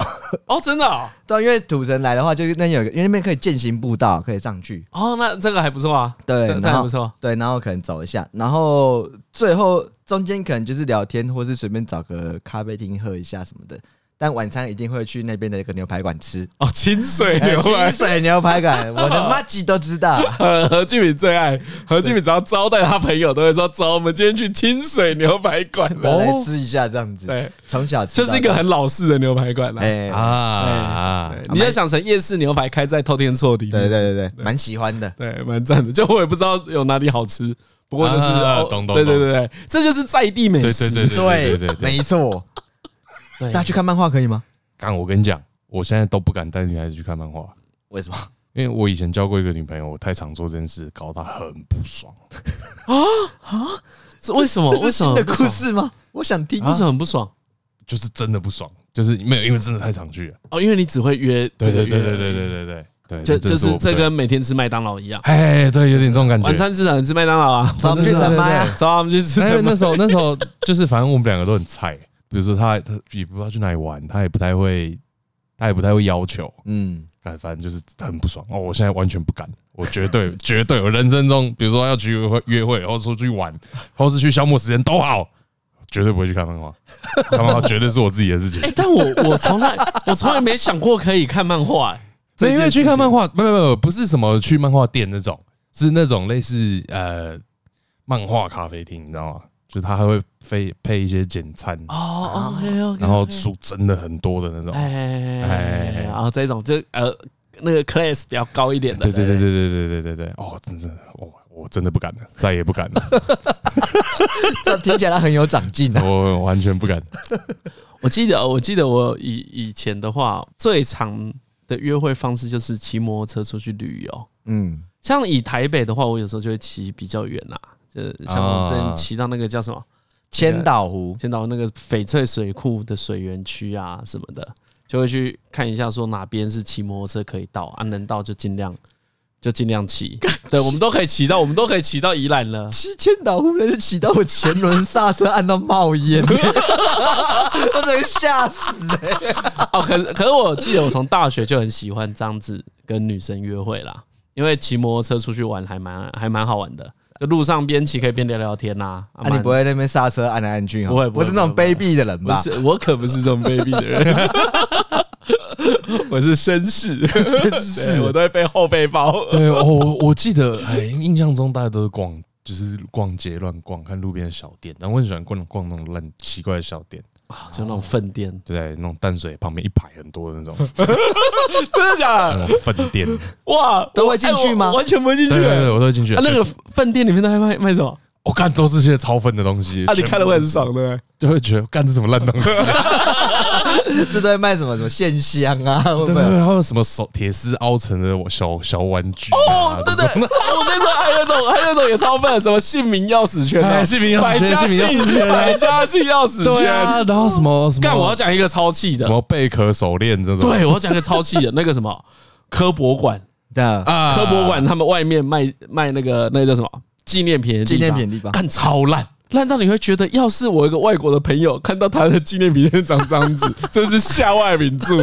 哦，真的？对，因为土神来的话，就是那有个，因为那边可以践行步道，可以上去。哦，那这个还不错啊。对，这还不错。对，然后可能走一下，然后最后中间可能就是聊天，或是随便找个咖啡厅喝一下什么的。但晚餐一定会去那边的一个牛排馆吃哦，清水牛排，清水牛排馆，我的妈吉都知道。何俊敏最爱，何俊敏只要招待他朋友，都会说走，我们今天去清水牛排馆来吃一下，这样子。对，从小吃。这是一个很老式的牛排馆了。哎啊，你要想成夜市牛排开在透天厝里，对对对对，蛮喜欢的，对，蛮赞的。就我也不知道有哪里好吃，不过就是，对对对对，这就是在地美食，对对对对对，没错。大家去看漫画可以吗？刚我跟你讲，我现在都不敢带女孩子去看漫画。为什么？因为我以前交过一个女朋友，我太常做这件事，搞得她很不爽。啊啊！这为什么？这是新的故事吗？我想听。为什么很不爽？就是真的不爽，就是没有，因为真的太常去了。哦，因为你只会约。对对对对对对对对对。就就是这跟每天吃麦当劳一样。哎，对，有点这种感觉。晚餐至少吃麦当劳啊，早上去什么呀？早上去吃。因为那时候那时候就是反正我们两个都很菜。比如说他他也不知道去哪里玩，他也不太会，他也不太会要求，嗯，反正就是很不爽哦。我现在完全不敢，我绝对 绝对，我人生中，比如说要去约会约会，或者出去玩，或是去消磨时间都好，绝对不会去看漫画。看漫画绝对是我自己的事情。哎，但我我从来 我从来没想过可以看漫画，因为去看漫画，没有没有，不是什么去漫画店那种，是那种类似呃漫画咖啡厅，你知道吗？就他还会配配一些简餐。哦，然后书真的很多的那种，哎哎，然后这种就呃那个 class 比较高一点的，对对对对对对对对。对，哦，真的，我我真的不敢了，再也不敢了，这听起来很有长进啊，我完全不敢。我记得我记得我以以前的话，最长的约会方式就是骑摩托车出去旅游，嗯，像以台北的话，我有时候就会骑比较远啦。就像我之前骑到那个叫什么千岛湖，千岛那个翡翠水库的水源区啊什么的，就会去看一下，说哪边是骑摩托车可以到啊，能到就尽量就尽量骑。对，我们都可以骑到，我们都可以骑到宜兰了。骑千岛湖那是骑到我前轮刹车按到冒烟，我真吓死哎！哦，可是可是我记得我从大学就很喜欢这样子跟女生约会啦。因为骑摩托车出去玩还蛮还蛮好玩的，就路上边骑可以边聊聊天呐。啊，你不会那边刹车按来按去啊？不会，不是那种卑鄙的人吧？不是，我可不是这种卑鄙的人，我是绅士，绅士，我都会背后背包。对，我我记得，哎，印象中大家都是逛，就是逛街乱逛，看路边的小店，然后我很喜欢逛逛那种乱奇怪的小店。啊，就那种粪店，对，那种淡水旁边一排很多的那种，真的假的？粪店，哇，都会进去吗？完全不会进去，对对对，我都会进去。那个粪店里面都还卖卖什么？我看都是些超粪的东西。啊，你看了会很爽，对，就会觉得干这什么烂东西？这都在卖什么什么线香啊？会不会还有什么手铁丝凹成的小小玩具？哦，对对，我那时候还有一种，还有一种也超笨，什么姓名钥匙圈，姓名钥匙圈，姓名钥匙圈，百家姓钥匙圈，然后什么什么？干，我要讲一个超气的，什么贝壳手链这种？对，我要讲一个超气的，那个什么科博馆的啊，科博馆他们外面卖卖那个那个叫什么？纪念品，纪念品地方，干超烂，烂到你会觉得，要是我一个外国的朋友看到他的纪念品店长这样子，真是下外名著。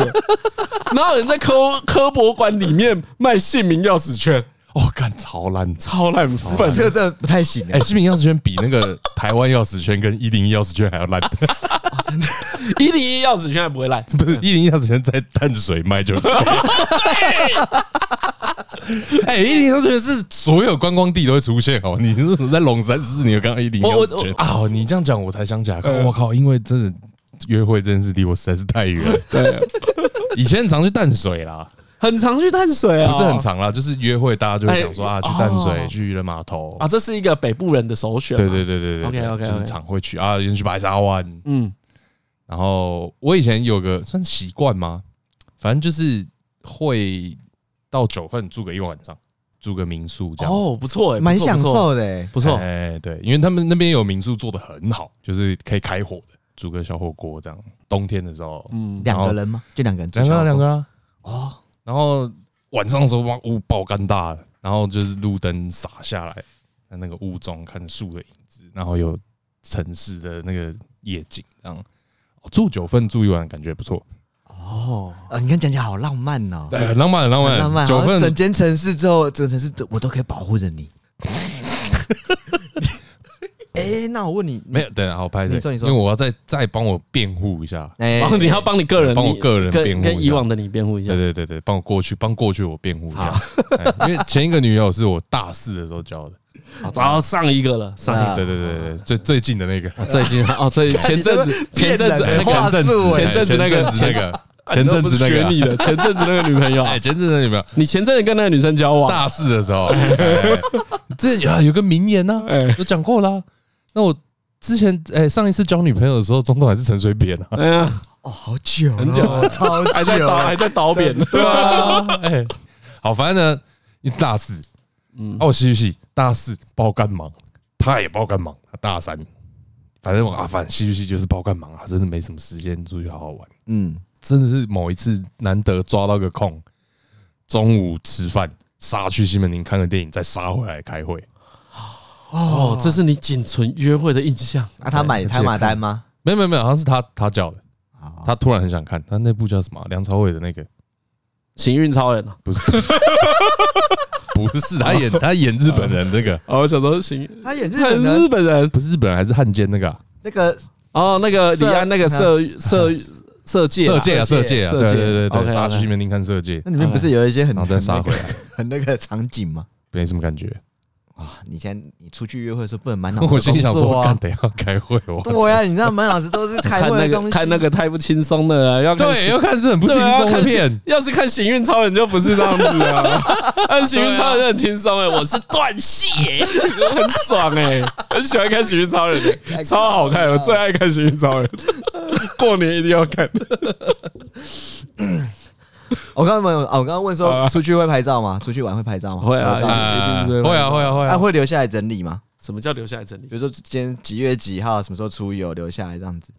哪有人在科科博馆里面卖姓名钥匙圈，哦，干超烂，超烂粪，这个真的不太行。哎，姓名钥匙圈比那个台湾钥匙圈跟一零一钥匙圈还要烂，真的，一零一钥匙圈还不会烂，不是一零一钥匙圈在淡水卖就。哎，一零一钥匙圈是所有观光地都会出现哦。你为什么在龙山寺？你有刚刚一零一钥匙圈啊？你这样讲我才想起来。我靠，因为真的约会这件事离我实在是太远。对，以前常去淡水啦，很常去淡水啊，不是很常啦，就是约会大家就会想说啊，去淡水，去渔人码头啊，这是一个北部人的首选。对对对对对，OK OK，就是常会去啊，有人去白沙湾。嗯，然后我以前有个算是习惯吗？反正就是会。到九份住个一晚上，住个民宿这样哦，不错哎，蛮享受的，不错哎，对，因为他们那边有民宿做的很好，就是可以开火的，煮个小火锅这样。冬天的时候，嗯，两个人吗？就两个人，两个两个啊。哦，然后晚上的时候哇，雾爆干大，然后就是路灯洒下来，在那个雾中看树的影子，然后有城市的那个夜景，这样。住九份住一晚，感觉不错。哦，你看讲起来好浪漫哦，对，很浪漫，很浪漫，浪漫。九份整间城市之后，整个城市我都可以保护着你。哎，那我问你，没有？等下，好拍的，因为我要再再帮我辩护一下。哎，你要帮你个人，帮我个人辩护，跟以往的你辩护一下。对对对对，帮我过去，帮过去我辩护一下。因为前一个女友是我大四的时候交的，然后上一个了，上一个，对对对对，最最近的那个，最近哦，最 前阵子，前阵子，前阵子，前阵子那个那个。前阵子选你的，前阵子那个女朋友，哎，前阵子那个女朋友，你前阵子跟那个女生交往，大四的时候，这啊有个名言呢，哎，都讲过了。那我之前哎上一次交女朋友的时候，中途还是陈水扁啊，哎呀，哦，好久，很久，超还在倒 还在倒扁，对啊，哎，好，反正呢，你是大四，嗯，哦，戏剧系大四包干忙，他也包干忙，他大三，反正啊，反正戏剧系就是包干忙啊，真的没什么时间出去好好玩，嗯。真的是某一次难得抓到个空，中午吃饭杀去西门町看个电影，再杀回来开会。哦，这是你仅存约会的印象啊？他买他买单吗？没有没有没有，好像是他他叫的。他突然很想看，他那部叫什么？梁朝伟的那个《行运超人》不是？不是他演 他演日本人那个。哦，我想说行，他演日本人，日本人不是日本人还是汉奸那个？那个哦，那个李安那个色色。色戒，色戒啊，色戒啊，对对对对，杀去西门町看色戒，那里面不是有一些很，杀很那个场景吗？没什么感觉。啊！你现在你出去约会的时候不能满脑子工作啊！我心里想说，干得要开会哦。对呀，你知道满脑子都是 开会的东西，看那个太不轻松了。要对，要看是很不轻松的片。要是看《行运超人》就不是这样子啊。看《行运超人》很轻松哎，我是断戏哎，很爽哎，很喜欢看《行运超人》，超好看，我最爱看《行运超人》，过年一定要看。我刚刚问，我刚刚问说，出去会拍照吗？出去玩会拍照吗？会啊，会啊，会啊，会啊。那会留下来整理吗？什么叫留下来整理？比如说今天几月几号，什么时候出游，留下来这样子，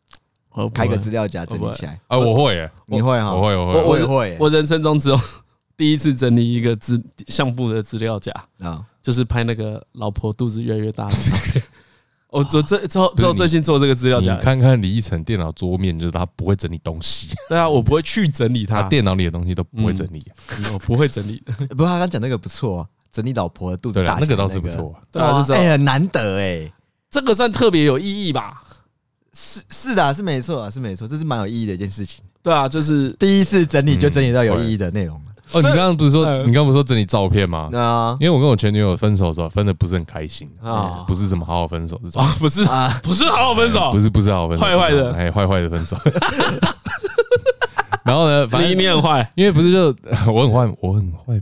开个资料夹整理起来。啊，我会，你会哈？我会，我会，我也会。我人生中只有第一次整理一个资相簿的资料夹啊，就是拍那个老婆肚子越来越大的。我这这之后之后最近做这个资料夹，你看看李一成电脑桌面，就是他不会整理东西。对啊，我不会去整理他电脑里的东西都不会整理，我不会整理。不过他刚讲那个不错啊，整理老婆的肚子大，那个倒是不错。对啊，就是哎，很难得哎，这个算特别有意义吧？是是的，是没错啊，是没错，这是蛮有意义的一件事情。对啊，就是第一次整理就整理到有意义的内容了。哦，你刚刚不是说你刚刚不是说整理照片吗？啊，因为我跟我前女友分手的时候分的不是很开心。啊，不是什么好好分手这种，不是啊，不是好好分手，不是不是好好分手，坏坏的，哎，坏坏的分手。然后呢，反正你很坏，因为不是就我很坏，我很坏。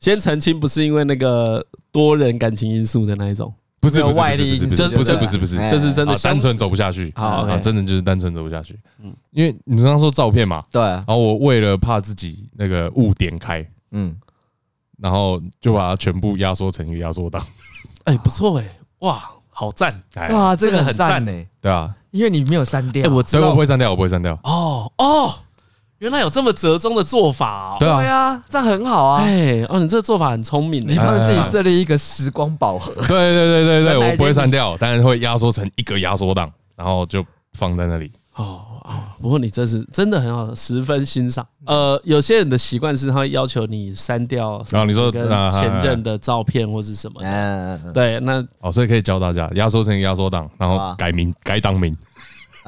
先澄清，不是因为那个多人感情因素的那一种，不是外力，不是不是不是不是，就是真的单纯走不下去啊，真的就是单纯走不下去。嗯，因为你刚刚说照片嘛，对，然后我为了怕自己那个误点开。嗯，然后就把它全部压缩成一个压缩档。哎，不错哎，哇，好赞！哇，这个很赞哎。对啊，因为你没有删掉。我知道我不会删掉，我不会删掉。哦哦，原来有这么折中的做法。对啊，这样很好啊。哎，哦，你这个做法很聪明。你帮自己设立一个时光宝盒。对对对对对，我不会删掉，但是会压缩成一个压缩档，然后就放在那里。哦。不过你这是真的很好，十分欣赏。呃，有些人的习惯是他会要求你删掉，然后你说跟前任的照片或是什么的。对，那哦，所以可以教大家压缩成一个压缩档，然后改名改档名。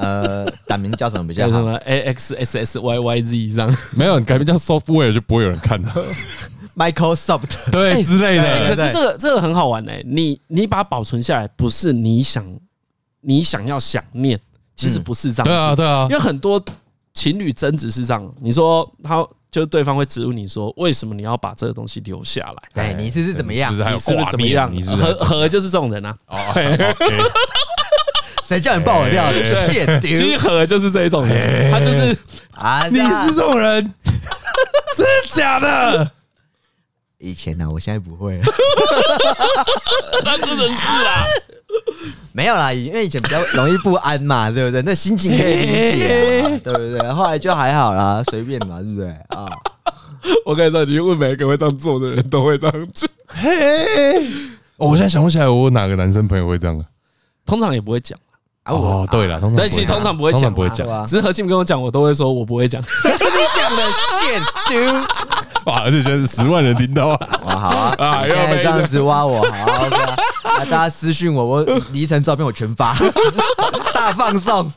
呃，改名叫什么比较好？什么 A X S S Y Y Z 这样？没有，你改名叫 Software 就不会有人看了。Microsoft 对之类的。可是这个这个很好玩哎，你你把它保存下来，不是你想你想要想念。其实不是这样，对啊，对啊，因为很多情侣争执是这样，你说他就对方会质问你说，为什么你要把这个东西留下来？哎，你是是怎么样？你是不是怎么样？和和就是这种人啊。谁叫你爆我料的？其实和就是这一种人，他就是啊，你是这种人，真的假的？以前呢，我现在不会。那真的是啊。没有啦，因为以前比较容易不安嘛，对不对？那心情可以理解，对不对？后来就还好啦，随便嘛，对不对？啊，我跟你说，你问每一个会这样做的人都会这样做。嘿，我现在想不起来，我哪个男生朋友会这样？通常也不会讲。哦，对了，但其实通常不会讲，不会讲。只是何庆跟我讲，我都会说我不会讲。谁跟你讲的？线丢！哇！而且现在是十万人听到啊！哇，好啊！啊，现在这样子挖我，好，OK 啊！大家私讯我，我离成照片我全发，大放送。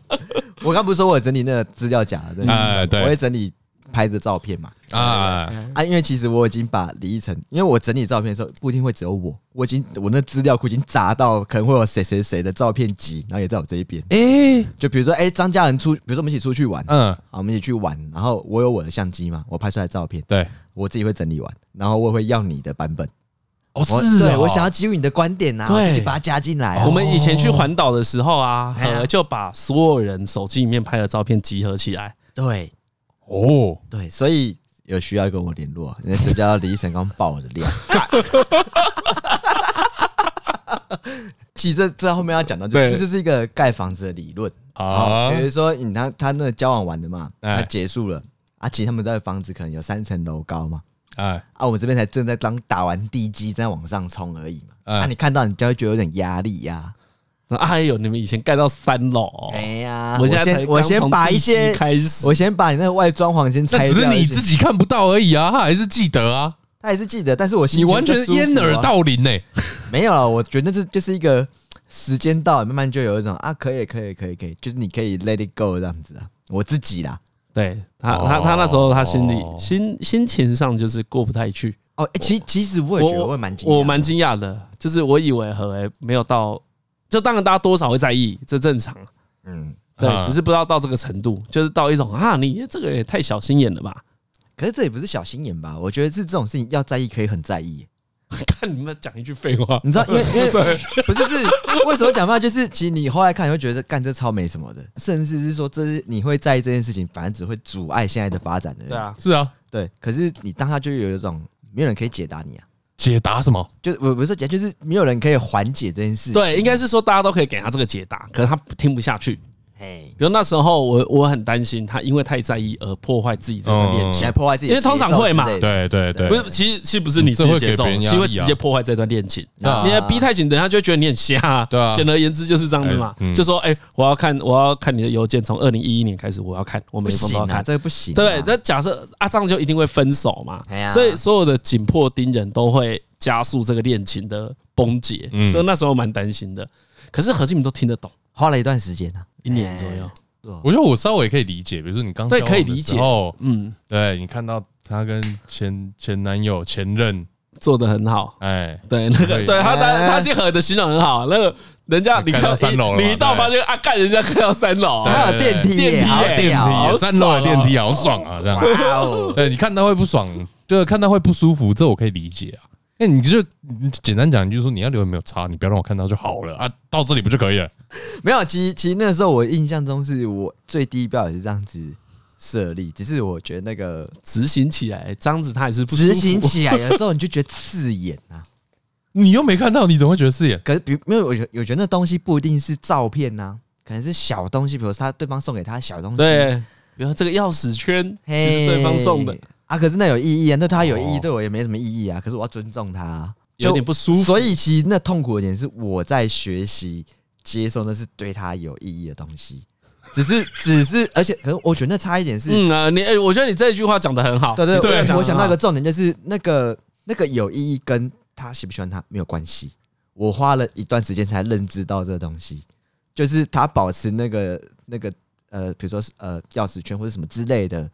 我刚不是说我整理那个资料夹，对，对，我会整理拍的照片嘛。啊啊！因为其实我已经把李依晨，因为我整理照片的时候不一定会只有我，我已经我那资料库已经砸到可能会有谁谁谁的照片集，然后也在我这一边。哎，就比如说哎，张家人出，比如说我们一起出去玩，嗯，好，我们一起去玩，然后我有我的相机嘛，我拍出来的照片，对，我自己会整理完，然后我也会要你的版本。哦，是哦，我想要基于你的观点呐，对，就把它加进来。我们以前去环岛的时候啊，就把所有人手机里面拍的照片集合起来。对，哦，对，所以。有需要跟我联络，因为谁叫李医生刚爆我的料。其实这这后面要讲到，就是这是一个盖房子的理论啊。比如说，你他他那个交往完的嘛，他结束了啊，其实他们的房子可能有三层楼高嘛，哎啊，我们这边才正在刚打完地基，在往上冲而已嘛。啊，你看到你就会觉得有点压力呀。哎呦，你们以前盖到三楼，哎呀，我先我先把一些开始，我先把你那个外装潢先拆掉。只是你自己看不到而已啊，他还是记得啊，他还是记得，但是我心你完全掩耳盗铃呢。没有啊，我觉得这就是一个时间到，慢慢就有一种啊，可以可以可以可以，就是你可以 let it go 这样子啊，我自己啦，对他他他那时候他心里心心情上就是过不太去哦。其其实我也觉得我蛮惊，我蛮惊讶的，就是我以为何为没有到。就当然，大家多少会在意，这正常。嗯，对，只是不知道到这个程度，就是到一种啊，你这个也太小心眼了吧？可是这也不是小心眼吧？我觉得是这种事情要在意，可以很在意。看你们讲一句废话，你知道，因为 因为不是是为什么讲话？就是其实你后来看，你会觉得干这超没什么的，甚至是说这是你会在意这件事情，反而只会阻碍现在的发展的。对啊，是啊，对。可是你当下就有一种没有人可以解答你啊。解答什么？就我不是说解，就是没有人可以缓解这件事。对，应该是说大家都可以给他这个解答，可是他听不下去。比如那时候我我很担心他因为太在意而破坏自己这段恋情，破坏自己，因为通常会嘛，对对对，不是，其实其实不是你自己节奏，其实会直接破坏这段恋情。你的逼太紧，等下就会觉得你很瞎。对啊，简而言之就是这样子嘛，就说哎，我要看我要看你的邮件，从二零一一年开始我要看，我每封都要看，这个不行。对，那假设阿张就一定会分手嘛，所以所有的紧迫盯人都会加速这个恋情的崩解，所以那时候蛮担心的。可是何敬明都听得懂，花了一段时间啊，一年左右。我觉得我稍微可以理解，比如说你刚对可以理解。哦，嗯，对你看到她跟前前男友前任做的很好，哎，对那个对他他他姓何的形容很好，那个人家你看到三楼，你一到发现啊，看人家看到三楼，还有电梯，电梯，电梯，三楼的电梯好爽啊，这样，对，你看到会不爽，就是看到会不舒服，这我可以理解啊。那你就你简单讲，就是说你要留言没有差，你不要让我看到就好了啊，到这里不就可以了？没有，其实其实那个时候我印象中是我最低标也是这样子设立，只是我觉得那个执行起来，这样子他也是不执行起来，有时候你就觉得刺眼啊，你又没看到，你怎么会觉得刺眼？可是比如没有，我觉我觉得那东西不一定是照片呐、啊，可能是小东西，比如说他对方送给他小东西，对，比如说这个钥匙圈，其实对方送的。啊，可是那有意义啊，那他有意义，对我也没什么意义啊。可是我要尊重他，啊，有点不舒服。所以其实那痛苦的点是我在学习接受，那是对他有意义的东西。只是，只是，而且可能我觉得那差一点是，嗯啊，你，我觉得你这一句话讲的很好。对对对，我想到一个重点就是那个那个有意义跟他喜不喜欢他没有关系。我花了一段时间才认知到这个东西，就是他保持那个那个呃，比如说呃钥匙圈或者什么之类的。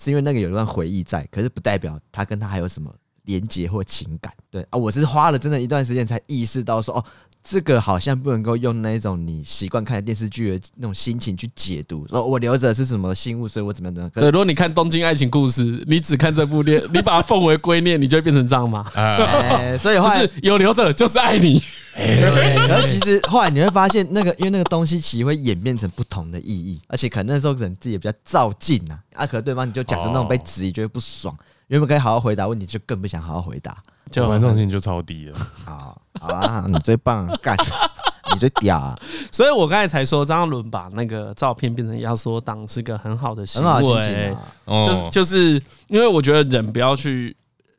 是因为那个有一段回忆在，可是不代表他跟他还有什么连结或情感。对啊，我是花了真的一段时间才意识到说，哦，这个好像不能够用那种你习惯看电视剧的那种心情去解读。说我留着是什么信物，所以我怎么样怎么样。对，如果你看《东京爱情故事》，你只看这部恋，你把它奉为圭臬，你就会变成这样吗？哎，所以就是有留着就是爱你。哎，可是其实后来你会发现，那个因为那个东西其实会演变成不同的意义，而且可能那时候人自己也比较照进啊，啊，可能对方你就讲出那种被质疑，就会不爽，原本可以好好回答问题，就更不想好好回答，就完重心就超低了。好，好啊，你最棒，干，你最屌啊！所以我刚才才说张伦把那个照片变成压缩档是个很好的行为，就是就是因为我觉得人不要去，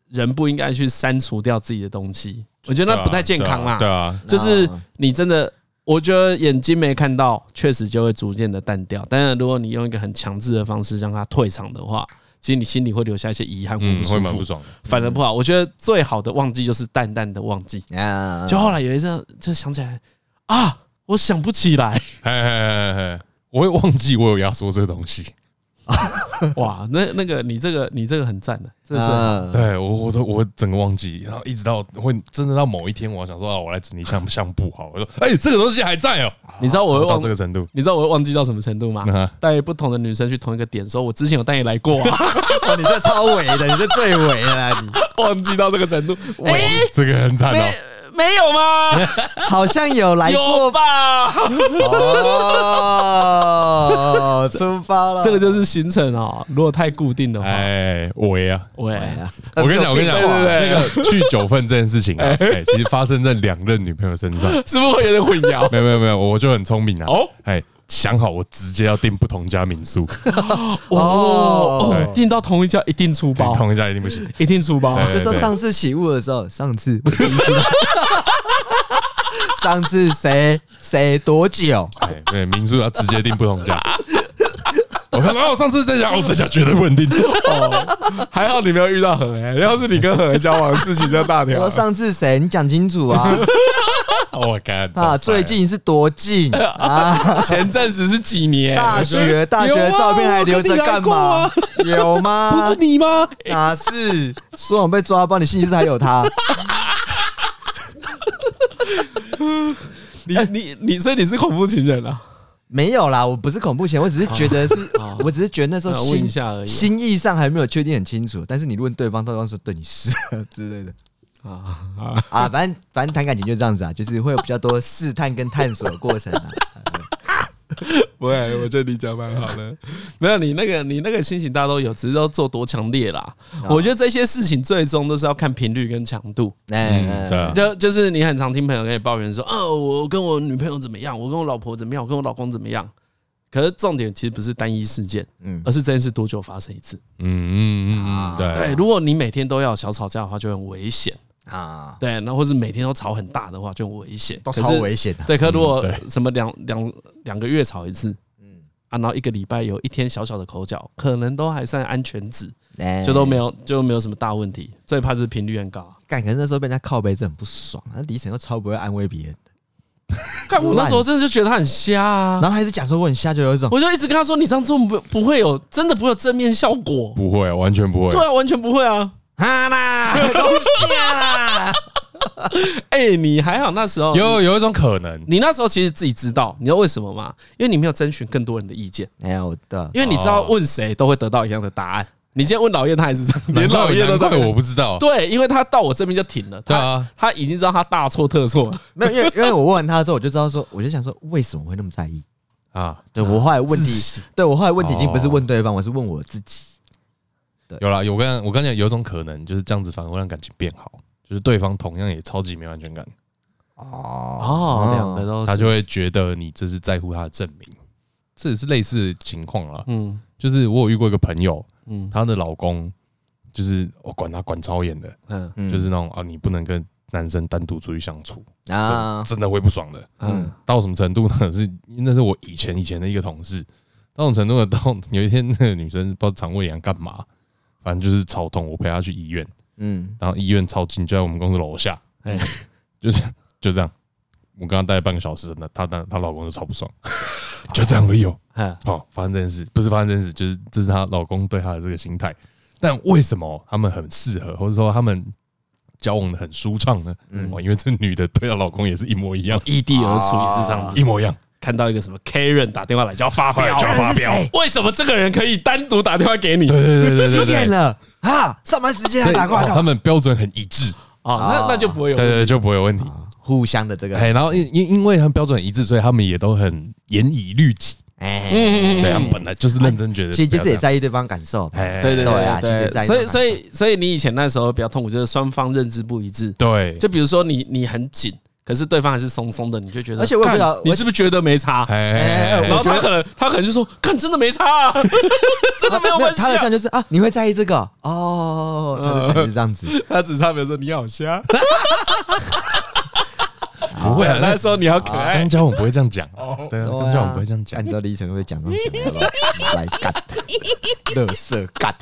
人不应该去删除掉自己的东西。我觉得那不太健康啦。对啊，就是你真的，我觉得眼睛没看到，确实就会逐渐的淡掉。但是如果你用一个很强制的方式让它退场的话，其实你心里会留下一些遗憾，嗯，会蛮不爽的，反而不好。我觉得最好的忘记就是淡淡的忘记。就后来有一次就想起来啊，我想不起来，嘿嘿嘿我会忘记我有压缩这个东西。哇，那那个你这个你这个很赞的，这是对我我都我整个忘记，然后一直到会真的到某一天，我想说啊，我来整理相相簿好，我说哎，这个东西还在哦，你知道我会到这个程度，你知道我会忘记到什么程度吗？带不同的女生去同一个点，说我之前有带你来过，你这超伪的，你这最伪了，你。忘记到这个程度，哎，这个很惨哦。没有吗？好像有来过吧。哦，出发了。这个就是行程哦。如果太固定的话，哎，喂啊，喂啊！我跟你讲，我跟你讲，那个去九份这件事情啊，哎，其实发生在两任女朋友身上，是不是会有点混淆？没有没有没有，我就很聪明啊。哦，哎，想好我直接要订不同家民宿。哦，订到同一家一定出包，同一家一定不行，一定出包。就说上次起雾的时候，上次。上次谁谁多久？对对，民宿要直接定不同价。我看到我上次在家，我这家绝对不稳定。哦，还好你没有遇到何哎，要是你跟何交往，事情就大条。我上次谁？你讲清楚啊！我靠啊！最近是多近 啊？前阵子是几年？大学大学照片还留着干嘛？有吗？不是你吗？哪是？说我被抓包，你信息是还有他。你你你，所以你是恐怖情人啊？没有啦，我不是恐怖情人，我只是觉得是，我只是觉得那时候心心意上还没有确定很清楚。但是你问对方，对方说对你是之类的啊啊，反正反正谈感情就这样子啊，就是会有比较多试探跟探索的过程啊。不会，我觉得你讲蛮好的。没有你那个，你那个心情大家都有，只是要做多强烈啦。我觉得这些事情最终都是要看频率跟强度。嗯，对。就就是你很常听朋友跟你抱怨说，哦，我跟我女朋友怎么样，我跟我老婆怎么样，我跟我老公怎么样。可是重点其实不是单一事件，嗯，而是这件事多久发生一次。嗯嗯嗯，对对。如果你每天都要小吵架的话，就很危险啊。对，那或是每天都吵很大的话，就很危险，都超危险的。对，可如果什么两两两个月吵一次，嗯啊，然后一个礼拜有一天小小的口角，可能都还算安全值，就都没有就没有什么大问题。最怕是频率很高。干，可是那时候被人家靠背，真很不爽。那李晨又超不会安慰别人的。干，我那时候真的就觉得他很瞎啊，然后还是讲说我很瞎，就有一种，我就一直跟他说，你这样做不不会有，真的不会有正面效果，不会，完全不会，对啊，完全不会啊，哈啦，都瞎啦，哎，你还好那时候有有一种可能，你那时候其实自己知道，你知道为什么吗？因为你没有征询更多人的意见，没有的，因为你知道问谁都会得到一样的答案。你今天问老叶，他也是这样，连老叶都在，我不知道。对，因为他到我这边就停了。对啊，他已经知道他大错特错了。没有，因为因为我问完他之后，我就知道说，我就想说，为什么会那么在意啊？对我后来问题，对我后来问题已经不是问对方，我是问我自己。对，有啦，我跟我跟你讲，有种可能就是这样子，反而会让感情变好，就是对方同样也超级没安全感。哦哦，两个都，他就会觉得你这是在乎他的证明，这也是类似的情况了。嗯，就是我有遇过一个朋友。嗯，她的老公就是我管他管超严的，嗯，就是那种啊，你不能跟男生单独出去相处啊，真的会不爽的。嗯，到什么程度呢？是那是我以前以前的一个同事，到什么程度呢？到有一天那个女生不知道肠胃炎干嘛，反正就是超痛，我陪她去医院，嗯，然后医院超近，就在我们公司楼下，哎，就是就这样，我刚刚待了半个小时，那她她她老公就超不爽。就这样而已哦，好，发生这件事不是发生这件事，就是这是她老公对她的这个心态。但为什么他们很适合，或者说他们交往的很舒畅呢？嗯，因为这女的对她老公也是一模一样，异地而处也是这样子，一模一样。看到一个什么 Karen 打电话来就要发飙，就要发飙。为什么这个人可以单独打电话给你？对对对对对，几点了啊？上班时间还打过来，他们标准很一致啊，那那就不会有，对对，就不会有问题。互相的这个，哎，然后因因因为他们标准很一致，所以他们也都很严以律己。哎，对，他们本来就是认真觉得，其实就是也在意对方感受。哎，对对对啊，其实所以所以所以你以前那时候比较痛苦，就是双方认知不一致。对，就比如说你你很紧，可是对方还是松松的，你就觉得，而且我也不知道你是不是觉得没差？哎，然后他可能他可能就说，看真的没差啊，真的没有关系。他的像就是啊，你会在意这个哦，他是这样子，他只差没有说你好瞎。不会啊，那时候你好可爱。刚交往不会这样讲，对啊，刚交往不会这样讲。按照李晨会讲这种讲的，奇怪干，乐色干，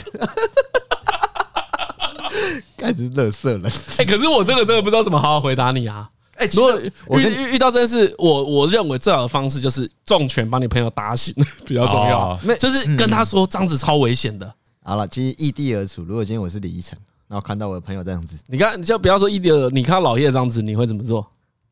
干是乐色人。哎，可是我这个真的不知道怎么好好回答你啊。哎，如果遇遇遇到这件事，我我认为最好的方式就是重拳把你朋友打醒，比较重要。就是跟他说这样子超危险的。好了，其实异地而处，如果今天我是李依晨，然后看到我的朋友这样子，你看，你就不要说异地而，你看到老叶这样子，你会怎么做？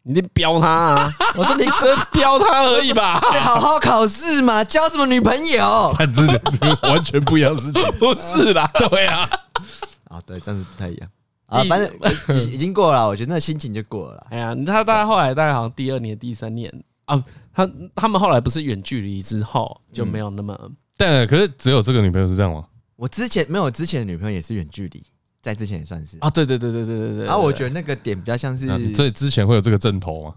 你得飙他啊！我说你只是飙他而已吧，好好考试嘛，交什么女朋友？真的完全不一样的事情，不是啦，对啊，啊对，这样子不太一样啊，反正已已经过了，我觉得那心情就过了。哎呀，他大概后来大概好像第二年、第三年啊，他他们后来不是远距离之后就没有那么，但可是只有这个女朋友是这样吗？我之前没有，之前的女朋友也是远距离。在之前也算是啊，对对对对对对对。然后我觉得那个点比较像是，所以之前会有这个阵头吗？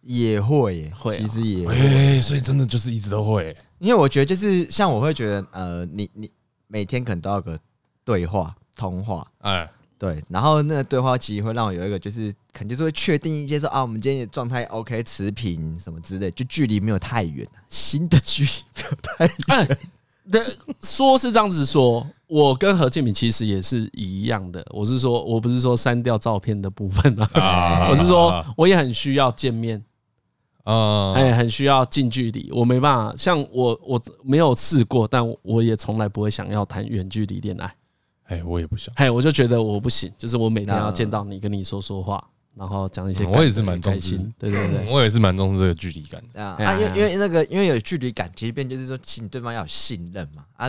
也会，会，其实也会。所以真的就是一直都会。因为我觉得就是像我会觉得，呃，你你每天可能都要个对话通话，哎，对。然后那个对话其实会让我有一个就是，肯定是会确定一些说啊，我们今天的状态 OK 持平什么之类，就距离没有太远，新的距离没有太远。对，说是这样子说，我跟何建敏其实也是一样的。我是说，我不是说删掉照片的部分啊，我是说，我也很需要见面，啊，哎，很需要近距离。我没办法，像我，我没有试过，但我也从来不会想要谈远距离恋爱。哎，我也不想，哎，我就觉得我不行，就是我每天要见到你，跟你说说话。然后讲一些，我也是蛮重视，对对对，我也是蛮重视这个距离感的啊，因为因为那个因为有距离感，其实变就是说，请对方要有信任嘛啊。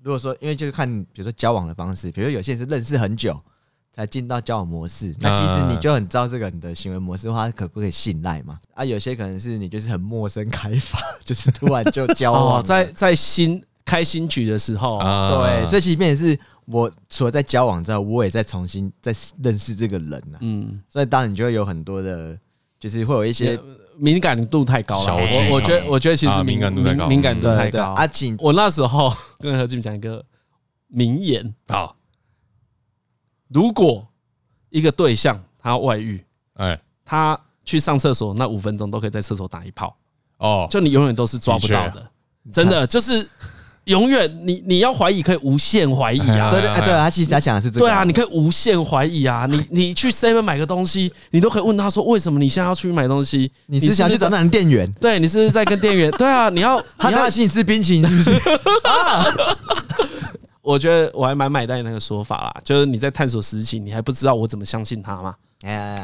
如果说因为就是看，比如说交往的方式，比如说有些人是认识很久才进到交往模式，那其实你就很知道这个人的行为模式的话，可不可以信赖嘛？啊，有些可能是你就是很陌生开发，就是突然就交往，在在新开新局的时候，对，所以其实变成是。我除了在交往之后，我也在重新再认识这个人呐。嗯，所以当然你就会有很多的，就是会有一些敏感度太高了。我我觉得我觉得其实敏感度太高，敏感度太高。阿景，我那时候跟何静讲一个名言。啊，如果一个对象他外遇，哎，他去上厕所那五分钟都可以在厕所打一炮。哦，就你永远都是抓不到的，真的就是。永远，你你要怀疑可以无限怀疑啊！对对对，他其实他讲的是这个。对啊，你可以无限怀疑啊！你 你去 Seven 买个东西，你都可以问他说：“为什么你现在要出去买东西？”你是想去找那个店员？对，你是不是在跟店员？对啊，你要他要请你吃冰淇淋是不是？我觉得我还蛮买单那个说法啦，就是你在探索实情，你还不知道我怎么相信他吗？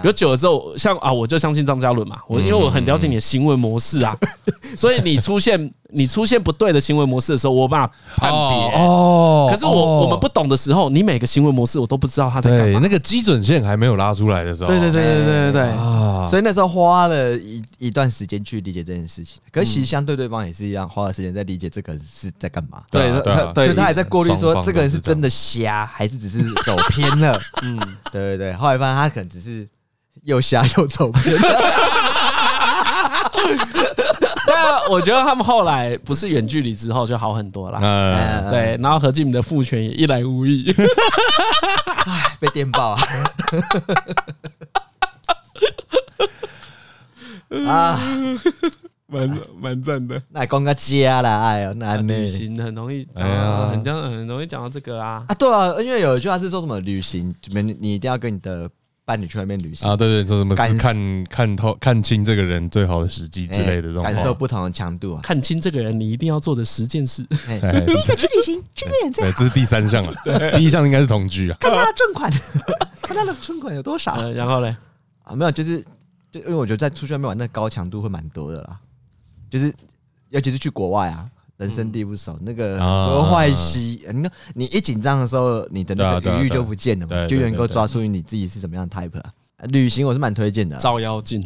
比如久了之后，像啊，我就相信张嘉伦嘛，我因为我很了解你的行为模式啊，所以你出现你出现不对的行为模式的时候，我把它判别哦。可是我我们不懂的时候，你每个行为模式我都不知道他在干嘛。那个基准线还没有拉出来的时候，对对对对对对对啊！所以那时候花了一一段时间去理解这件事情。可是其实相对对方也是一样，花了时间在理解这个人是在干嘛。对对对，他还在过滤说这个人是真的瞎，还是只是走偏了。嗯，对对对。后来发现他可能只是。又瞎又走偏，但我觉得他们后来不是远距离之后就好很多了。嗯，对，然后何敬明的父权也一来无遗，哎，被电爆啊！啊，蛮蛮赞的。那讲个家啦，哎呦，那旅行很容易，哎呀，很讲很容易讲到这个啊。啊，对啊，因为有一句话是说什么旅行，你你一定要跟你的。伴你去外面旅行啊，对对，说什么看看透看清这个人最好的时机之类的这种，感受不同的强度啊。看清这个人，你一定要做的十件事。第一个去旅行，去旅对，这是第三项了。第一项应该是同居啊。看他的存款，看他的存款有多少。然后嘞，啊，没有，就是就因为我觉得在出去外面玩，那高强度会蛮多的啦。就是尤其是去国外啊。人生地不熟，那个多坏兮，你看你一紧张的时候，你的那个余裕就不见了嘛，就能够抓出你自己是什么样的 type 啊。旅行我是蛮推荐的，照妖镜。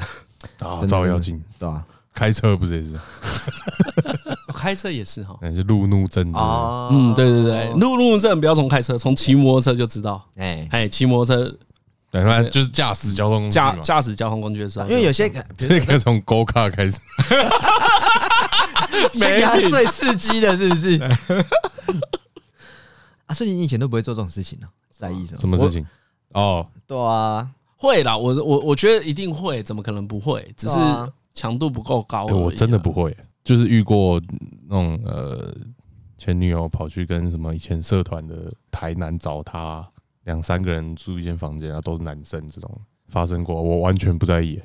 啊，照妖镜，对吧？开车不是也是？开车也是哈，那就路怒症啊，嗯，对对对，路怒症不要从开车，从骑摩托车就知道。哎。哎，骑摩托车，对，反正就是驾驶交通驾驾驶交通工具的时候，因为有些可以从 Go Car 开始。没他最刺激的，是不是？啊，所以你以前都不会做这种事情呢？在意什么？什么事情？哦，对啊，会啦。我我我觉得一定会，怎么可能不会？只是强度不够高。我真的不会，就是遇过那种呃，前女友跑去跟什么以前社团的台南找他，两三个人住一间房间，然后都是男生，这种发生过，我完全不在意。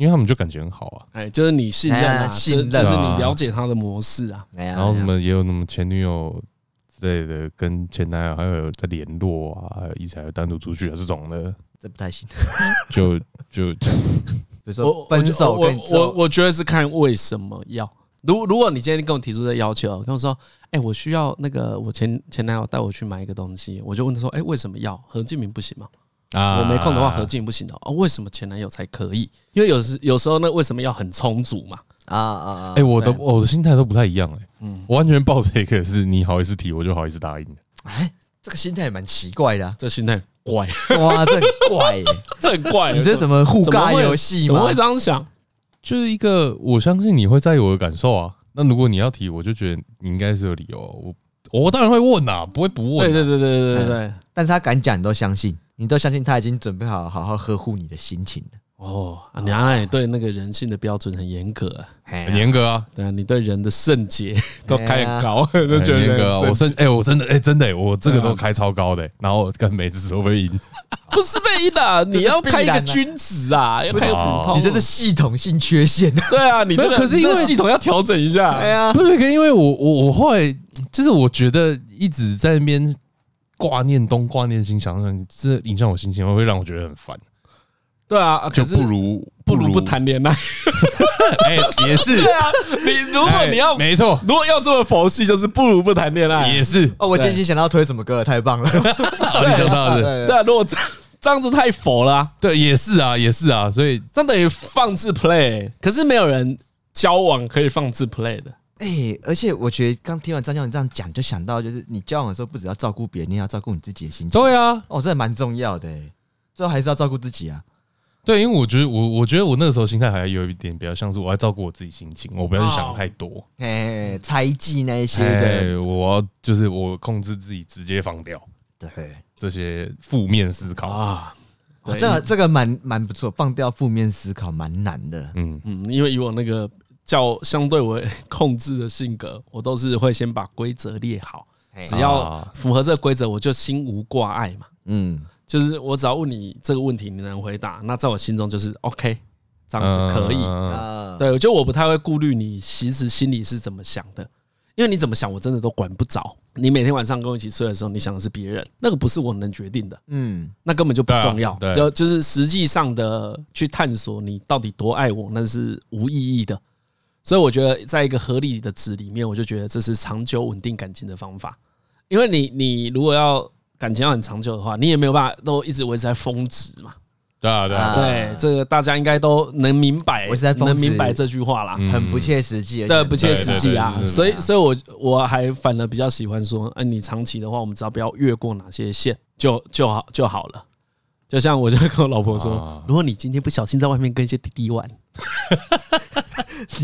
因为他们就感情很好啊，哎，就是你信任啊，信任，就是你了解他的模式啊，然后什么也有那么前女友之类的，跟前男友还有在联络啊，还有一起还有单独出去啊这种的，这不太行。就就 比如说分手，我我我觉得是看为什么要。如如果你今天跟我提出这要求，跟我说，哎，我需要那个我前前男友带我去买一个东西，我就问他说，哎，为什么要？何敬明不行吗？啊，我没空的话，何静不行的哦。为什么前男友才可以？因为有时有时候那为什么要很充足嘛？啊啊啊！哎，我的我的心态都不太一样哎。嗯，我完全抱着一个是你好意思提，我就好意思答应。哎，这个心态也蛮奇怪的，这心态怪哇，这很怪，这很怪。你这是什么互尬游戏吗？怎么会这样想？就是一个我相信你会在意我的感受啊。那如果你要提，我就觉得你应该是有理由。我我当然会问呐，不会不问。对对对对对对。但是他敢讲，你都相信。你都相信他已经准备好好好呵护你的心情了哦。你阿也对那个人性的标准很严格，很严格啊。对啊，你对人的圣洁 都开很高，都觉得严格。我圣哎，我真的哎，真的，我这个都开超高的。然后跟每次都会赢，不是被赢的，你要开一个君子啊，要开普通。你这是系统性缺陷。对啊，你这个可是因为系统要调整一下。对啊，不是，因为我我我后来就是我觉得一直在那边。挂念东挂念西，想想这影响我心情，会让我觉得很烦。对啊，就不如不如不谈恋爱。哎，也是。对啊，你如果你要没错，如果要这么佛系，就是不如不谈恋爱。也是。哦，我今天想到推什么歌，太棒了。你想到的对啊，如果这这样子太佛了。对，也是啊，也是啊，所以这等于放置 play，可是没有人交往可以放置 play 的。哎、欸，而且我觉得刚听完张教授这样讲，就想到就是你交往的时候，不只要照顾别人，你也要照顾你自己的心情。对啊，哦，这蛮重要的。最后还是要照顾自己啊。对，因为我觉得我我觉得我那个时候心态还有一点比较像是我要照顾我自己心情，我不要去想太多，哎，猜忌那一些的，我要就是我控制自己，直接放掉，对这些负面思考。啊，这个这个蛮蛮不错，放掉负面思考蛮难的，嗯。嗯，因为以我那个较相对为控制的性格，我都是会先把规则列好，只要符合这个规则，我就心无挂碍嘛，嗯。就是我只要问你这个问题，你能回答，那在我心中就是 OK，这样子可以。对，我觉得我不太会顾虑你其实心里是怎么想的，因为你怎么想，我真的都管不着。你每天晚上跟我一起睡的时候，你想的是别人，那个不是我能决定的。嗯，那根本就不重要。就就是实际上的去探索你到底多爱我，那是无意义的。所以我觉得，在一个合理的值里面，我就觉得这是长久稳定感情的方法。因为你你如果要。感情要很长久的话，你也没有办法都一直维持在峰值嘛。对啊，对啊，对，这个大家应该都能明白，能明白这句话啦，很不切实际，对，不切实际啊。所以，所以我我还反而比较喜欢说，哎，你长期的话，我们只要不要越过哪些线，就就好就好了。就像我就跟我老婆说，如果你今天不小心在外面跟一些弟弟玩，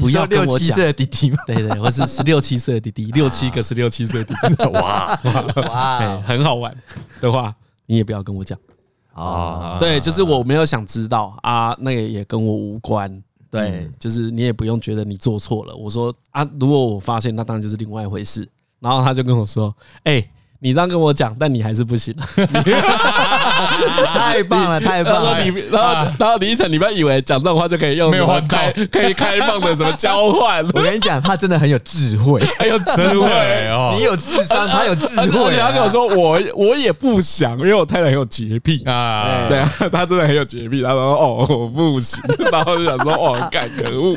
不要跟我讲六七岁的弟弟嘛，对对，我是十六七岁的弟弟，六七个十六七岁的弟弟，哇。哇，很好玩的话，你也不要跟我讲啊。对，就是我没有想知道啊，那个也跟我无关。对，就是你也不用觉得你做错了。我说啊，如果我发现，那当然就是另外一回事。然后他就跟我说，哎。你这样跟我讲，但你还是不行。太棒了，太棒了！你然后然后李晨，你不要以为讲这种话就可以用没有开可以开放的什么交换。我跟你讲，他真的很有智慧，很有智慧哦。你有智商，他有智慧。他跟我说，我我也不想，因为我太太很有洁癖啊。对啊，他真的很有洁癖。他说哦，我不行。然后就想说哦，干可恶，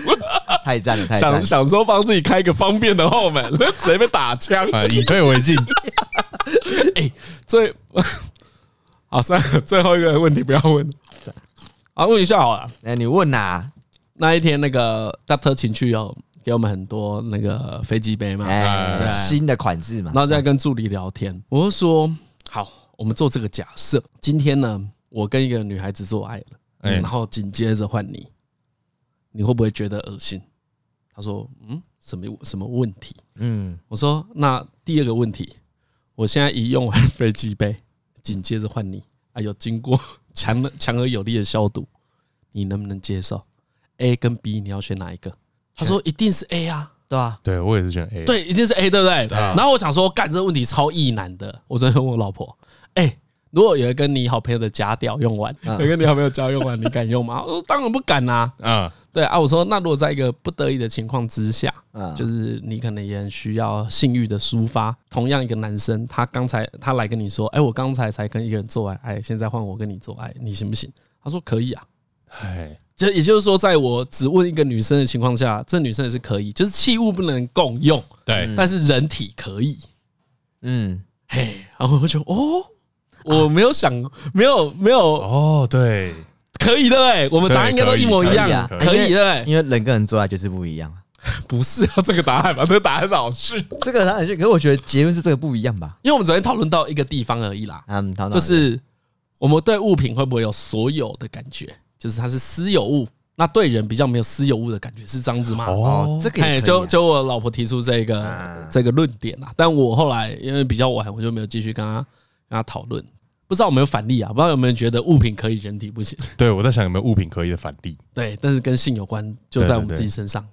太赞了，太赞。想想说帮自己开个方便的后门，直接被打枪，以退为进。哎，最好算了，最后一个问题不要问。啊，问一下好了。哎，你问呐？那一天那个 Doctor 情趣有给我们很多那个飞机杯嘛？哎，新的款式嘛。然后在跟助理聊天，我就说：好，我们做这个假设。今天呢，我跟一个女孩子做爱了，然后紧接着换你，你会不会觉得恶心？他说：嗯，什么什么问题？嗯，我说：那第二个问题。我现在已用完飞机杯，紧接着换你，还有经过 强强而有力的消毒，你能不能接受？A 跟 B 你要选哪一个？他说一定是 A 啊，对吧？对，我也是选 A。对，一定是 A，对不对？然后我想说，干这个问题超易难的。我昨天问我老婆，哎，如果有一个你好朋友的假屌用完，有一个你好朋友假用完，你敢用吗？我说当然不敢呐。嗯。对啊，我说那如果在一个不得已的情况之下，就是你可能也很需要性欲的抒发。同样一个男生，他刚才他来跟你说，哎，我刚才才跟一个人做爱，哎，现在换我跟你做爱，你行不行？他说可以啊。哎，就也就是说，在我只问一个女生的情况下，这女生也是可以，就是器物不能共用，对，但是人体可以。嗯，嘿，然后我就哦，我没有想，没有没有哦，对。可以对不对？我们答案应该都一模一样，可以对不对？因为人跟人做爱就是不一样。不是要这个答案吧？这个答案是好事，这个答案是，可是我觉得结论是这个不一样吧？因为我们昨天讨论到一个地方而已啦，嗯，就是我们对物品会不会有所有的感觉？就是它是私有物，那对人比较没有私有物的感觉，是这样子吗？哦，这个哎，就就我老婆提出这个这个论点啦，但我后来因为比较晚，我就没有继续跟她跟她讨论。不知道有没有反例啊？不知道有没有人觉得物品可以，人体不行？对，我在想有没有物品可以的反例。对，但是跟性有关，就在我们自己身上。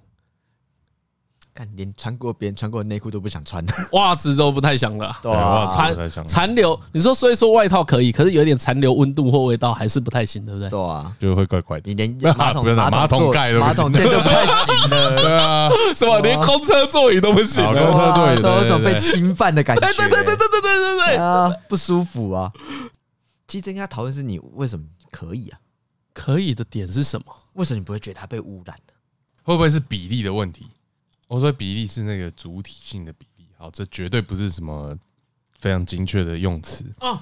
看，连穿过别人穿过的内裤都不想穿，袜子都不太想了。对啊，残残留，你说所以说外套可以，可是有点残留温度或味道还是不太行，对不对？对啊，就会怪怪的。你连马桶马桶盖都马桶垫都不太行了。对啊，是吧？连空车座椅都不行，公车座椅都有种被侵犯的感觉。对对对对对对对对啊，不舒服啊。其实应该讨论是你为什么可以啊？可以的点是什么？为什么你不会觉得它被污染呢？会不会是比例的问题？我说比例是那个主体性的比例。好，这绝对不是什么非常精确的用词。哦，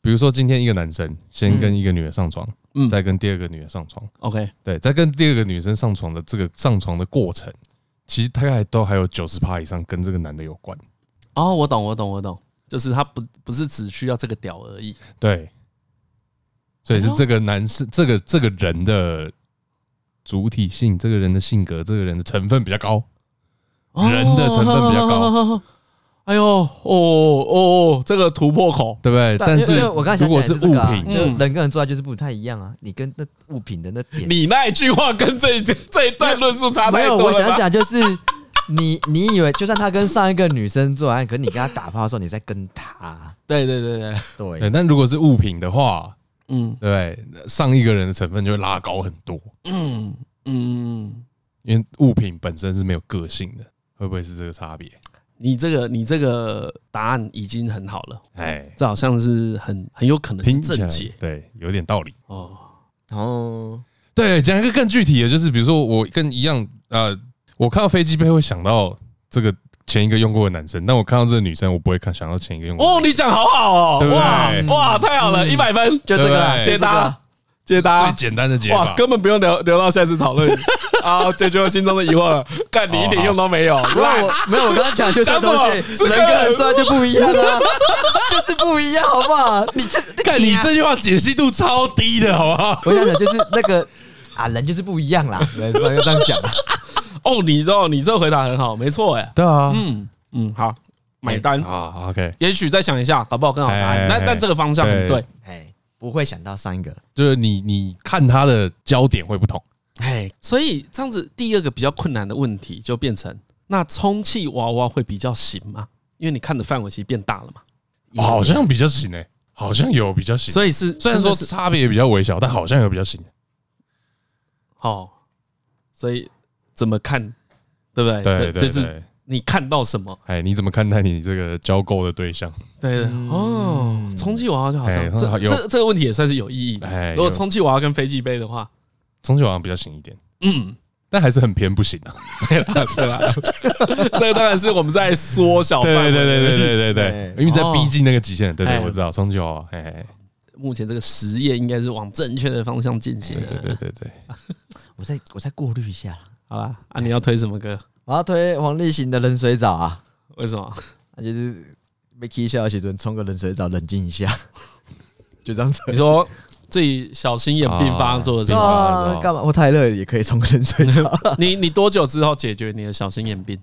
比如说今天一个男生先跟一个女的上床，嗯，再跟第二个女的上床。OK，对，在跟第二个女生上床的这个上床的过程，其实大概都还有九十趴以上跟这个男的有关。哦，我懂，我懂，我懂。就是他不不是只需要这个屌而已，对，所以是这个男生，这个这个人的主体性，这个人的性格，这个人的成分比较高，人的成分比较高。哎呦，哦哦，这个突破口，对不对？但是我刚才如果是物品，人跟人做爱就是不太一样啊。你跟那物品的那点，你那一句话跟这一这一段论述差太多。没有，我想讲就是，你你以为就算他跟上一个女生做爱，可你跟他打炮的时候，你在跟他。对对对对对。但如果是物品的话，嗯，对，上一个人的成分就会拉高很多。嗯嗯，因为物品本身是没有个性的，会不会是这个差别？你这个你这个答案已经很好了，哎，这好像是很很有可能是正解，对，有点道理哦哦，对，讲一个更具体的，就是比如说我跟一样，呃，我看到飞机杯会想到这个前一个用过的男生，但我看到这个女生，我不会看想到前一个用过。哦，你讲好好哦，对不对？哇，太好了，一百分，就这个解答。解答最简单的解法，根本不用留留到下次讨论 啊，解决我心中的疑惑了。干你一点用都没有，没有我没有，我刚刚讲就是东西，人跟人做就不一样了，就是不一样，好不好？你这干你这句话解析度超低的，好不好？我想讲就是那个啊，人就是不一样啦，人不要这样讲。哦，你哦，你这回答很好，没错哎，对啊，嗯嗯，好，买单啊，OK。也许再想一下，搞不好更好答案，但但这个方向很对，哎。不会想到上一个，就是你你看他的焦点会不同，哎，所以这样子第二个比较困难的问题就变成，那充气娃娃会比较行吗？因为你看的范围其实变大了嘛，好像比较行诶，好像有比较行，所以是虽然说差别也比较微小，但好像有比较行。好，所以怎么看，对不对？对对对。你看到什么？哎，你怎么看待你这个交购的对象？对哦，充气娃娃就好像这这这个问题也算是有意义。哎，如果充气娃娃跟飞机杯的话，充气娃娃比较行一点。嗯，但还是很偏不行的。对啦对啦，这个当然是我们在缩小范围。对对对对对对对，因为在逼近那个极限。对对，我知道充气娃娃。哎，目前这个实验应该是往正确的方向进行。对对对对对，我再我再过滤一下，好吧？啊，你要推什么歌？我要推黄立行的冷水澡啊！为什么？那就是被气笑的时候冲个冷水澡，冷静一下，就这样子。你说自己小心眼病发作的时候，干嘛？我太热也可以冲个冷水澡。你你多久之后解决你的小心眼病？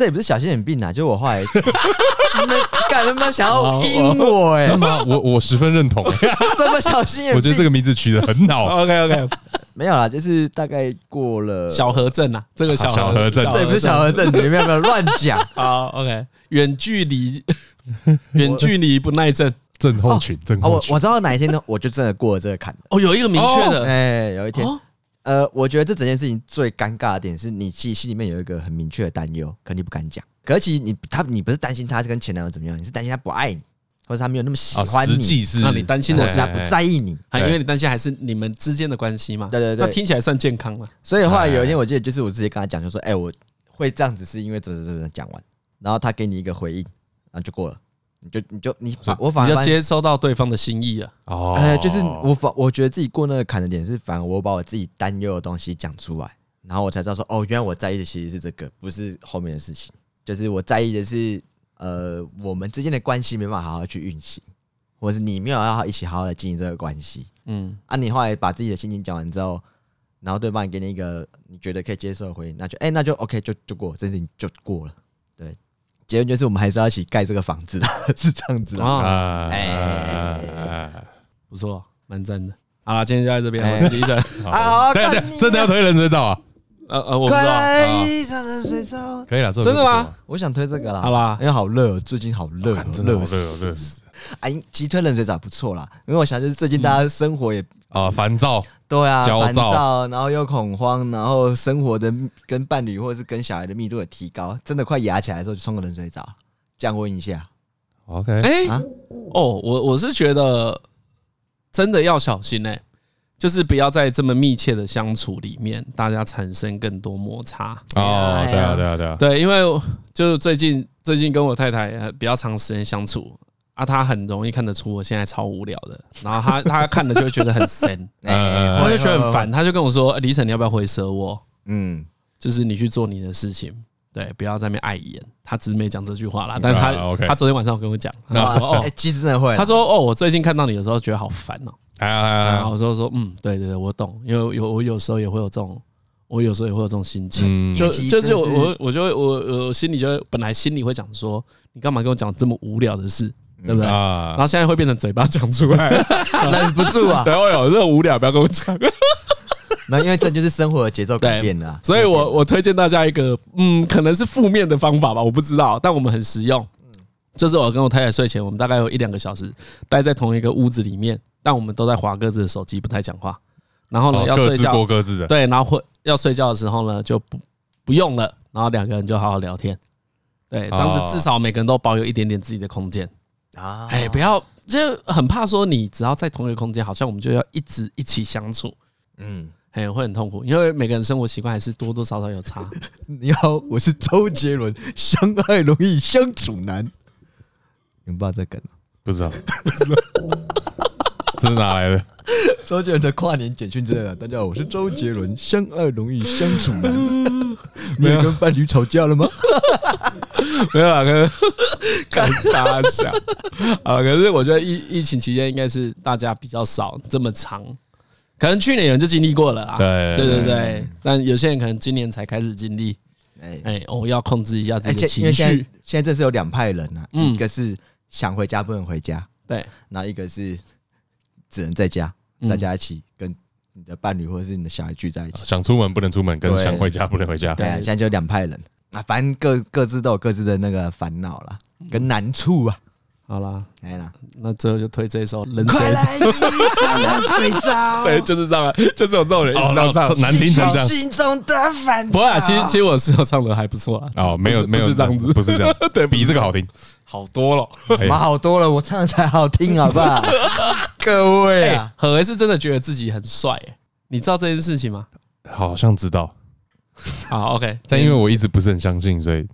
这也不是小心眼病啊，就是我后来 他们干什么想要阴我哎？我我十分认同。什么小心眼病？我觉得这个名字取得很好。OK OK。没有啦，就是大概过了小河镇啊，这个小河镇，这也不是小河镇，你们有没有乱讲？好，OK，远距离，远距离不耐症症候群，症候群。我我知道哪一天呢，我就真的过了这个坎。哦，有一个明确的，哎，有一天，呃，我觉得这整件事情最尴尬的点是你其实心里面有一个很明确的担忧，可你不敢讲。可是其实你他你不是担心他跟前男友怎么样，你是担心他不爱你。或者他没有那么喜欢你，实际是那你担心的是他不在意你，还因为你担心还是你们之间的关系嘛？对对对，那听起来算健康了。所以后来有一天，我记得就是我直接跟他讲，就说：“哎，我会这样子是因为怎么怎么怎么讲完，然后他给你一个回应，然后就过了，你就你就你反我反而接收到对方的心意了。哦，呃，就是我反我觉得自己过那个坎的点是，反而我把我自己担忧的东西讲出来，然后我才知道说，哦，原来我在意的其实是这个，不是后面的事情，就是我在意的是呃我们之间的关系没办法好好去运行。”或是你没有要一起好好的经营这个关系，嗯，啊，你后来把自己的心情讲完之后，然后对方给你一个你觉得可以接受的回应，那就哎、欸，那就 OK，就就过，这件事情就过了。对，结论就是我们还是要一起盖这个房子，是这样子啊。哎，不错，蛮赞的。好了，今天就在这边，我是李医生。好，对对，真的要推冷水澡啊？呃呃，我不知道。冷水澡可以了，真的吗？我想推这个啦，好吧，因为好热，最近好热，真的好热，热死。哎，其实推冷水澡不错啦，因为我想就是最近大家生活也啊烦躁，对啊，烦躁，然后又恐慌，然后生活的跟伴侣或者是跟小孩的密度也提高，真的快压起来的时候就冲个冷水澡，降温一下。OK，哎，哦，我我是觉得真的要小心哎，就是不要在这么密切的相处里面，大家产生更多摩擦。哦，对啊，对啊，对啊，对，因为就是最近最近跟我太太比较长时间相处。啊，他很容易看得出我现在超无聊的，然后他 他看了就会觉得很神，我就觉得很烦，他就跟我说：“李晨，你要不要回蛇我？嗯，就是你去做你的事情，对，不要在那边碍眼。”他只是没讲这句话啦，但是他他昨天晚上跟我讲，他说：“哦，其实真的会。”他说：“哦，我最近看到你的时候觉得好烦哦。”哎呀，我说说，嗯，对对对，我懂，因为有我有时候也会有这种，我有时候也会有这种心情，就就是我我我就会我我心里就会本来心里会讲说，你干嘛跟我讲这么无聊的事，对不对？然后现在会变成嘴巴讲出来，忍不住啊！对，我有这种无聊，不要跟我讲。那因为这就是生活的节奏改变了，所以我我推荐大家一个，嗯，可能是负面的方法吧，我不知道，但我们很实用。就是我跟我太太睡前，我们大概有一两个小时待在同一个屋子里面，但我们都在划各自的手机，不太讲话。然后呢，要睡觉过各自的，对，然后会要睡觉的时候呢，就不不用了，然后两个人就好好聊天。对，这样子至少每个人都保有一点点自己的空间啊。哎，不要就很怕说你只要在同一个空间，好像我们就要一直一起相处。嗯。很会很痛苦，因为每个人生活习惯还是多多少少有差。你好，我是周杰伦，相爱容易相处难。你们不知道这梗？不知道，不知道，这是哪来的？周杰伦的跨年简讯之类的。大家好，我是周杰伦，相爱容易相处难。没有跟伴侣吵架了吗？没有啊，可是干啥想啊？可是我觉得疫疫情期间应该是大家比较少这么长。可能去年有人就经历过了啊，对对对对，但有些人可能今年才开始经历，哎哎，我要控制一下自己的情绪。现在这是有两派人啊，一个是想回家不能回家，对，然后一个是只能在家，大家一起跟你的伴侣或者是你的小孩聚在一起，想出门不能出门，跟想回家不能回家。对，现在就两派人啊，反正各各自都有各自的那个烦恼啦，跟难处啊。好啦，来啦，那最后就推这一首《冷水澡》。对，就是这样啊，就是有这种人一直这样唱，难听成这样。心中的烦恼。不啊，其实其实我是要唱的还不错啊。哦，没有没有是这样子，不是这样，对比这个好听好多了，什么好多了？我唱的才好听，好不好？各位啊，何为是真的觉得自己很帅，你知道这件事情吗？好像知道。好，OK，但因为我一直不是很相信，所以。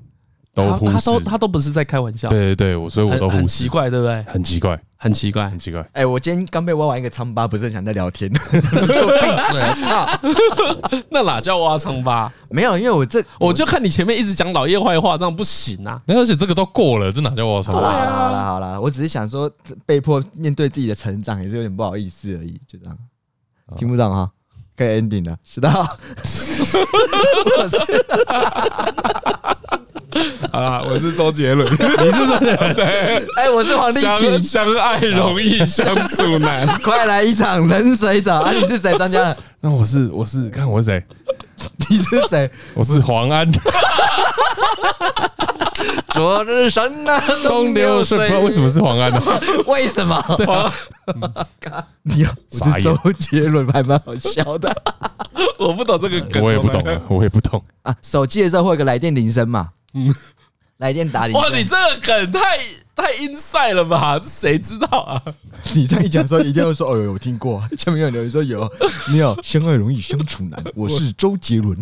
都忽视，他都他都不是在开玩笑。对对对，我所以我都忽视。奇怪，对不对？很奇怪，很奇怪，很奇怪。哎，我今天刚被挖完一个疮疤，不是很想再聊天。闭嘴！操！那哪叫挖疮疤？没有，因为我这我就看你前面一直讲老叶坏话，这样不行啊！而且这个都过了，这哪叫挖疮疤？好了好了好了，我只是想说，被迫面对自己的成长，也是有点不好意思而已，就这样。听不懂哈？可以 ending 了，知道？啊，我是周杰伦，你是周杰伦，对，哎，我是黄立行，相爱容易相处难，快来一场冷水澡啊！你是谁？张家？那我是，我是，看我是谁？你是谁？我是黄安。昨日山南东流水，不知道为什么是黄安呢？为什么？你好，我是周杰伦，还蛮好笑的。我不懂这个梗，我也不懂，我也不懂啊。手机的时候会有个来电铃声嘛？嗯，来电打理。哇，你这个梗太太 inside 了吧？这谁知道啊？你这样一讲说，一定要说哦，有听过。下面有留言说有，你好，相爱容易相处难。我是周杰伦。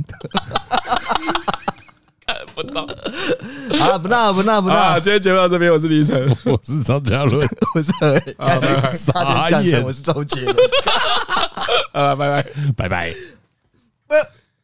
不闹，好了，不闹，不闹，不闹。今天节目到这边，我是李晨，我是张嘉伦，我是何伟，差点讲成我是周杰伦。好了，拜拜，拜拜。不。